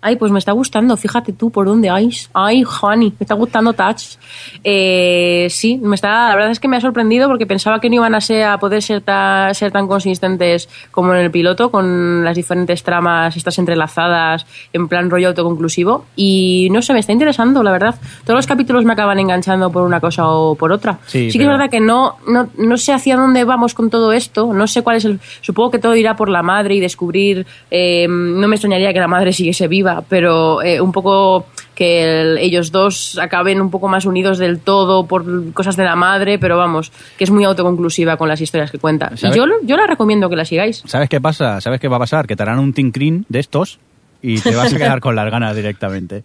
Ay, pues me está gustando, fíjate tú por dónde hay. Ay, Juani, me está gustando Touch. Eh, sí, me está, la verdad es que me ha sorprendido porque pensaba que no iban a, ser, a poder ser, ta- ser tan consistentes como en el piloto, con las diferentes tramas, estas entrelazadas, en plan rollo autoconclusivo. Y no sé, me está interesando, la verdad. Todos los capítulos me acaban enganchando por una cosa o por otra. Sí, que es verdad que no, no, no sé hacia dónde vamos con todo esto, no sé cuál es el... Supongo que todo irá por la madre y descubrir... eh, no me extrañaría que la madre siguiese viva, pero eh, un poco que el- ellos dos acaben un poco más unidos del todo por cosas de la madre, pero vamos, que es muy autoconclusiva con las historias que cuenta. Yo, yo la recomiendo que la sigáis. ¿Sabes qué pasa? ¿Sabes qué va a pasar? Que te harán un tinkrin de estos y te vas a [laughs] quedar con las ganas directamente.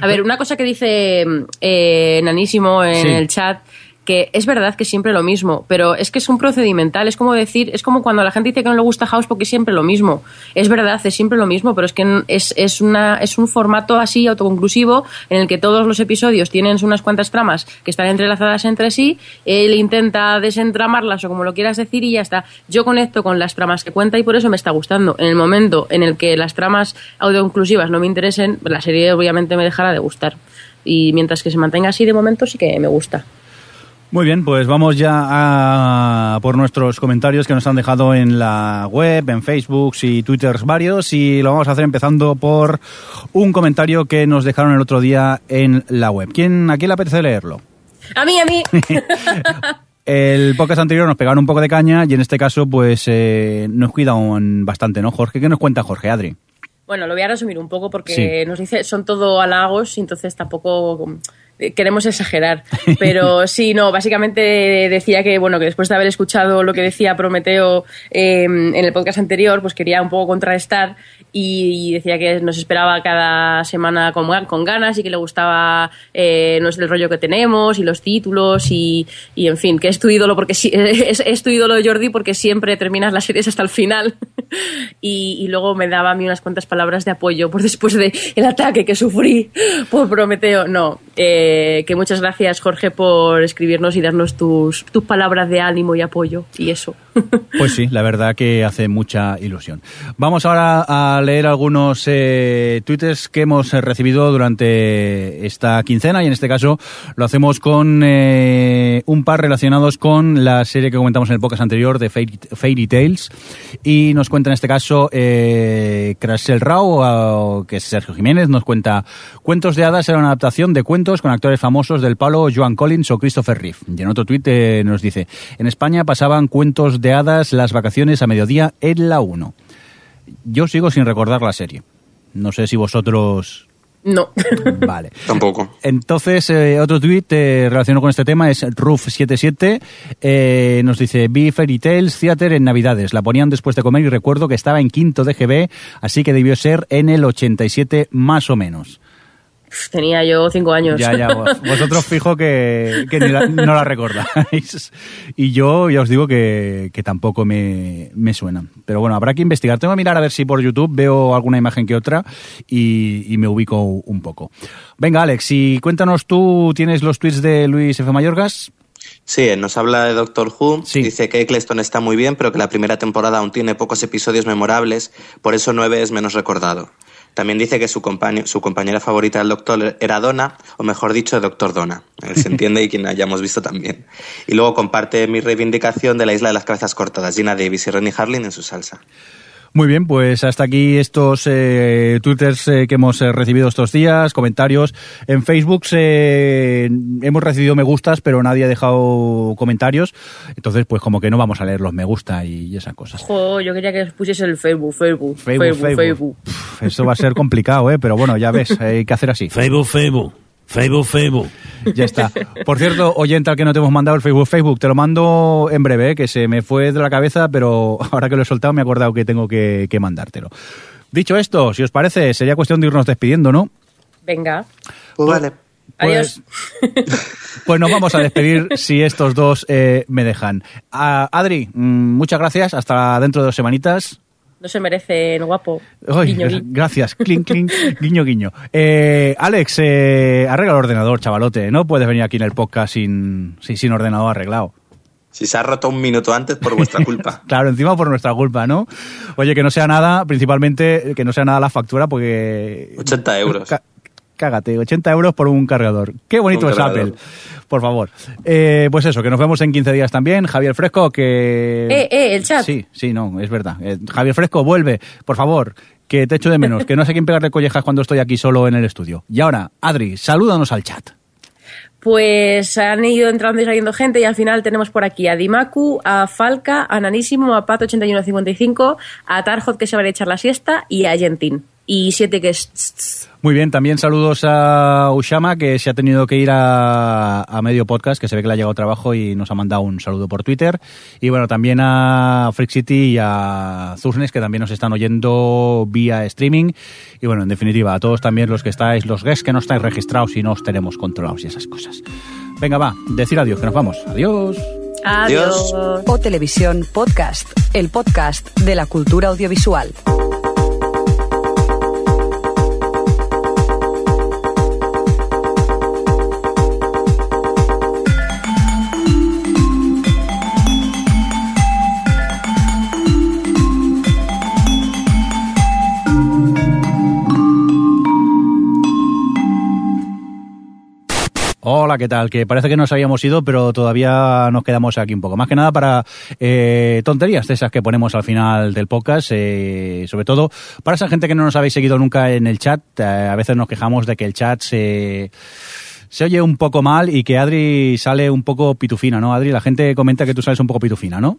A ver, una cosa que dice eh, Nanísimo en Sí. el chat, que es verdad que siempre lo mismo, pero es que es un procedimental, es como decir, es como cuando la gente dice que no le gusta House porque es siempre lo mismo. Es verdad, es siempre lo mismo, pero es que es, es, una, es un formato así autoconclusivo en el que todos los episodios tienen unas cuantas tramas que están entrelazadas entre sí, él intenta desentramarlas o como lo quieras decir y ya está. Yo conecto con las tramas que cuenta y por eso me está gustando. En el momento en el que las tramas autoconclusivas no me interesen, la serie obviamente me dejará de gustar. Y mientras que se mantenga así de momento sí que me gusta. Muy bien, pues vamos ya a por nuestros comentarios que nos han dejado en la web, en Facebook y Twitter varios y lo vamos a hacer empezando por un comentario que nos dejaron el otro día en la web. ¿Quién, ¿A quién le apetece leerlo? A mí, a mí. [laughs] El podcast anterior nos pegaron un poco de caña y en este caso pues eh, nos cuidan bastante, ¿no, Jorge? ¿Qué nos cuenta Jorge, Adri? Bueno, lo voy a resumir un poco porque Sí. nos dice, son todo halagos y entonces tampoco queremos exagerar. [laughs] Pero sí, no, básicamente decía que, bueno, que después de haber escuchado lo que decía Prometeo eh, en el podcast anterior, pues quería un poco contrarrestar y decía que nos esperaba cada semana con, con ganas y que le gustaba eh, no el rollo que tenemos y los títulos y, y, en fin, que es tu ídolo porque sí, [laughs] es, es tu ídolo Jordi porque siempre terminas las series hasta el final [laughs] y, y luego me daba a mí unas cuantas palabras de apoyo por después de el ataque que sufrí por Prometeo. No, eh, que muchas gracias Jorge por escribirnos y darnos tus, tus palabras de ánimo y apoyo y eso. [laughs] Pues sí, la verdad que hace mucha ilusión. Vamos ahora a leer algunos eh, tweets que hemos recibido durante esta quincena y en este caso lo hacemos con eh, un par relacionados con la serie que comentamos en el podcast anterior de Fairy, Fairy Tales y nos cuenta en este caso eh, Crasel Rao, que es Sergio Jiménez, nos cuenta Cuentos de hadas era una adaptación de cuentos con actores famosos del palo Joan Collins o Christopher Reeve. Y en otro tuit eh, nos dice, en España pasaban cuentos de hadas las vacaciones a mediodía en la 1. Yo sigo sin recordar la serie. No sé si vosotros... No. [laughs] Vale. Tampoco. Entonces, eh, otro tuit eh, relacionado con este tema es Roof77. Eh, nos dice, vi Fairy Tales Theater en Navidades. La ponían después de comer y recuerdo que estaba en quinto de GB, así que debió ser en el 87 más o menos. Tenía yo cinco años. Ya, ya, vos- [laughs] vosotros fijo que, que ni la- no la recordáis. Y yo ya os digo que, que tampoco me, me suena. Pero bueno, habrá que investigar. Tengo que mirar a ver si por YouTube veo alguna imagen que otra y, y me ubico un poco. Venga, Alex, y cuéntanos tú, ¿tienes los tweets de Luis F. Mayorgas? Sí, nos habla de Doctor Who. Dice que Eccleston está muy bien, pero que la primera temporada aún tiene pocos episodios memorables, por eso 9 es menos recordado. También dice que su, compañ- su compañera favorita del Doctor era Donna, o mejor dicho, Doctor Donna. Eh, Se [laughs] entiende y quien hayamos visto también. Y luego comparte mi reivindicación de la isla de las cabezas cortadas, Gina Davis y Rennie Harlin en su salsa. Muy bien, pues hasta aquí estos eh, twitters eh, que hemos eh, recibido estos días, comentarios. En Facebook eh, hemos recibido me gustas, pero nadie ha dejado comentarios. Entonces, pues como que no vamos a leer los me gusta y esas cosas. Jo, yo quería que pusiese el Facebook, Facebook, Facebook, Facebook, Facebook. Facebook. Pff, Eso va a ser complicado, ¿eh? Pero bueno, ya ves, [laughs] hay que hacer así. Facebook, Facebook. Facebook, Facebook. Ya está. Por cierto, oyente al que no te hemos mandado el Facebook, Facebook, te lo mando en breve, ¿eh? que se me fue de la cabeza, pero ahora que lo he soltado me he acordado que tengo que, que mandártelo. Dicho esto, si os parece, sería cuestión de irnos despidiendo, ¿no? Venga. Pues vale. Adiós. Pues nos vamos a despedir si estos dos eh, me dejan. Ah, Adri, mm, muchas gracias. Hasta dentro de dos semanitas. No se merecen guapo. Ay, Guiño, guiño. Gracias. Clink, clink, guiño, guiño. Eh, Alex, eh, arregla el ordenador, chavalote. No puedes venir aquí en el podcast sin, sin, sin ordenador arreglado. Si se ha roto un minuto antes por vuestra [laughs] culpa. Claro, encima por nuestra culpa, ¿no? Oye, que no sea nada, principalmente, que no sea nada la factura, porque... 80 euros. Cágate, 80 euros por un cargador. Qué bonito Un es cargador. Apple. Por favor. Eh, pues eso, que nos vemos en 15 días también. Javier Fresco, que... Eh, eh, el chat. Sí, sí, no, es verdad. Eh, Javier Fresco, vuelve, por favor, que te echo de menos, que no sé quién pegarle collejas cuando estoy aquí solo en el estudio. Y ahora, Adri, salúdanos al chat. Pues han ido entrando y saliendo gente y al final tenemos por aquí a Dimaku, a Falca, a Nanísimo, a Pat8155, a Tarjot que se va a echar la siesta y a Gentin. Y siete que es... Muy bien, también saludos a Ushama, que se ha tenido que ir a, a medio podcast, que se ve que le ha llegado trabajo y nos ha mandado un saludo por Twitter. Y bueno, también a Freak City y a Zuznes, que también nos están oyendo vía streaming. Y bueno, en definitiva, a todos también los que estáis, los guests que no estáis registrados y no os tenemos controlados y esas cosas. Venga, va, decir adiós, que nos vamos. Adiós. Adiós. O Televisión Podcast, el podcast de la cultura audiovisual. Hola, ¿qué tal? Que parece que nos habíamos ido, pero todavía nos quedamos aquí un poco. Más que nada para eh, tonterías de esas que ponemos al final del podcast, eh, sobre todo para esa gente que no nos habéis seguido nunca en el chat. eh, a veces nos quejamos de que el chat se se oye un poco mal y que Adri sale un poco pitufina, ¿no? Adri, la gente comenta que tú sales un poco pitufina, ¿no?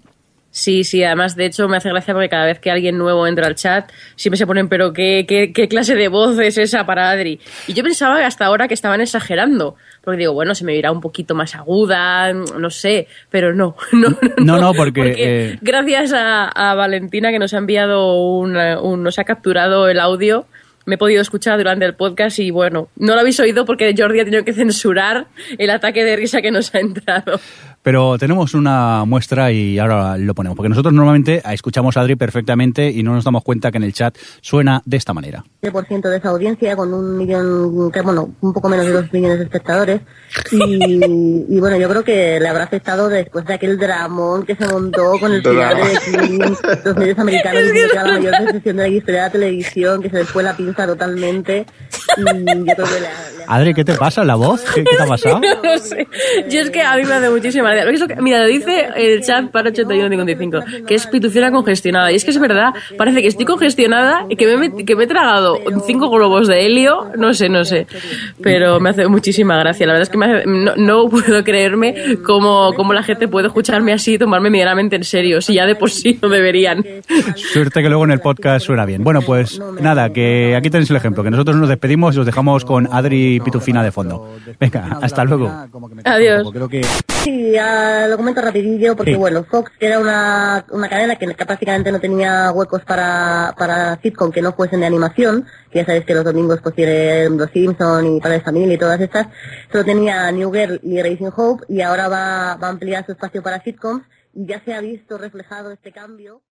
Sí, sí, además de hecho me hace gracia porque cada vez que alguien nuevo entra al chat siempre se ponen, pero ¿qué, qué, qué clase de voz es esa para Adri? Y yo pensaba que hasta ahora que estaban exagerando, porque digo, bueno, se me irá un poquito más aguda, no sé, pero no, [laughs] no, No, no, porque... eh, gracias a, a Valentina que nos ha enviado una- un, nos ha capturado el audio, me he podido escuchar durante el podcast y bueno, no lo habéis oído porque Jordi ha tenido que censurar el ataque de risa que nos ha entrado. Pero tenemos una muestra y ahora lo ponemos, porque nosotros normalmente escuchamos a Adri perfectamente y no nos damos cuenta que en el chat suena de esta manera. ciento de esa audiencia con un millón, que, bueno, un poco menos de dos millones de espectadores. Y, y bueno, yo creo que le habrá afectado después de aquel dramón que se montó con el final de los medios americanos que era la mayor decepción de la historia de la televisión, que se les fue la pinza totalmente. Y yo creo que le, Adri, ¿qué te pasa? ¿La voz? ¿Qué, qué te ha pasado? [laughs] no sé. Yo es que a mí me hace muchísima gracia. Eso que- Mira, lo dice el chat para 8155, que es pitufiera congestionada. Y es que es verdad, parece que estoy congestionada y que me, que me he tragado cinco globos de helio, no sé, no sé. Pero me hace muchísima gracia. La verdad es que me hace- no, no puedo creerme cómo, cómo la gente puede escucharme así y tomarme medianamente en serio, si ya de por sí no deberían. Suerte que luego en el podcast suena bien. Bueno, pues nada, que aquí tenéis el ejemplo, que nosotros nos despedimos y os dejamos con Adri Pitufina de fondo. Venga, hasta luego. Adiós. Sí, lo comento rapidillo porque Sí. bueno, Fox que era una, una cadena que, prácticamente no tenía huecos para, para sitcom que no fuesen de animación, que ya sabéis que los domingos pues tienen Los Simpson y Padre de Familia y todas estas, solo tenía New Girl y Raising Hope y ahora va, va a ampliar su espacio para sitcoms y ya se ha visto reflejado este cambio.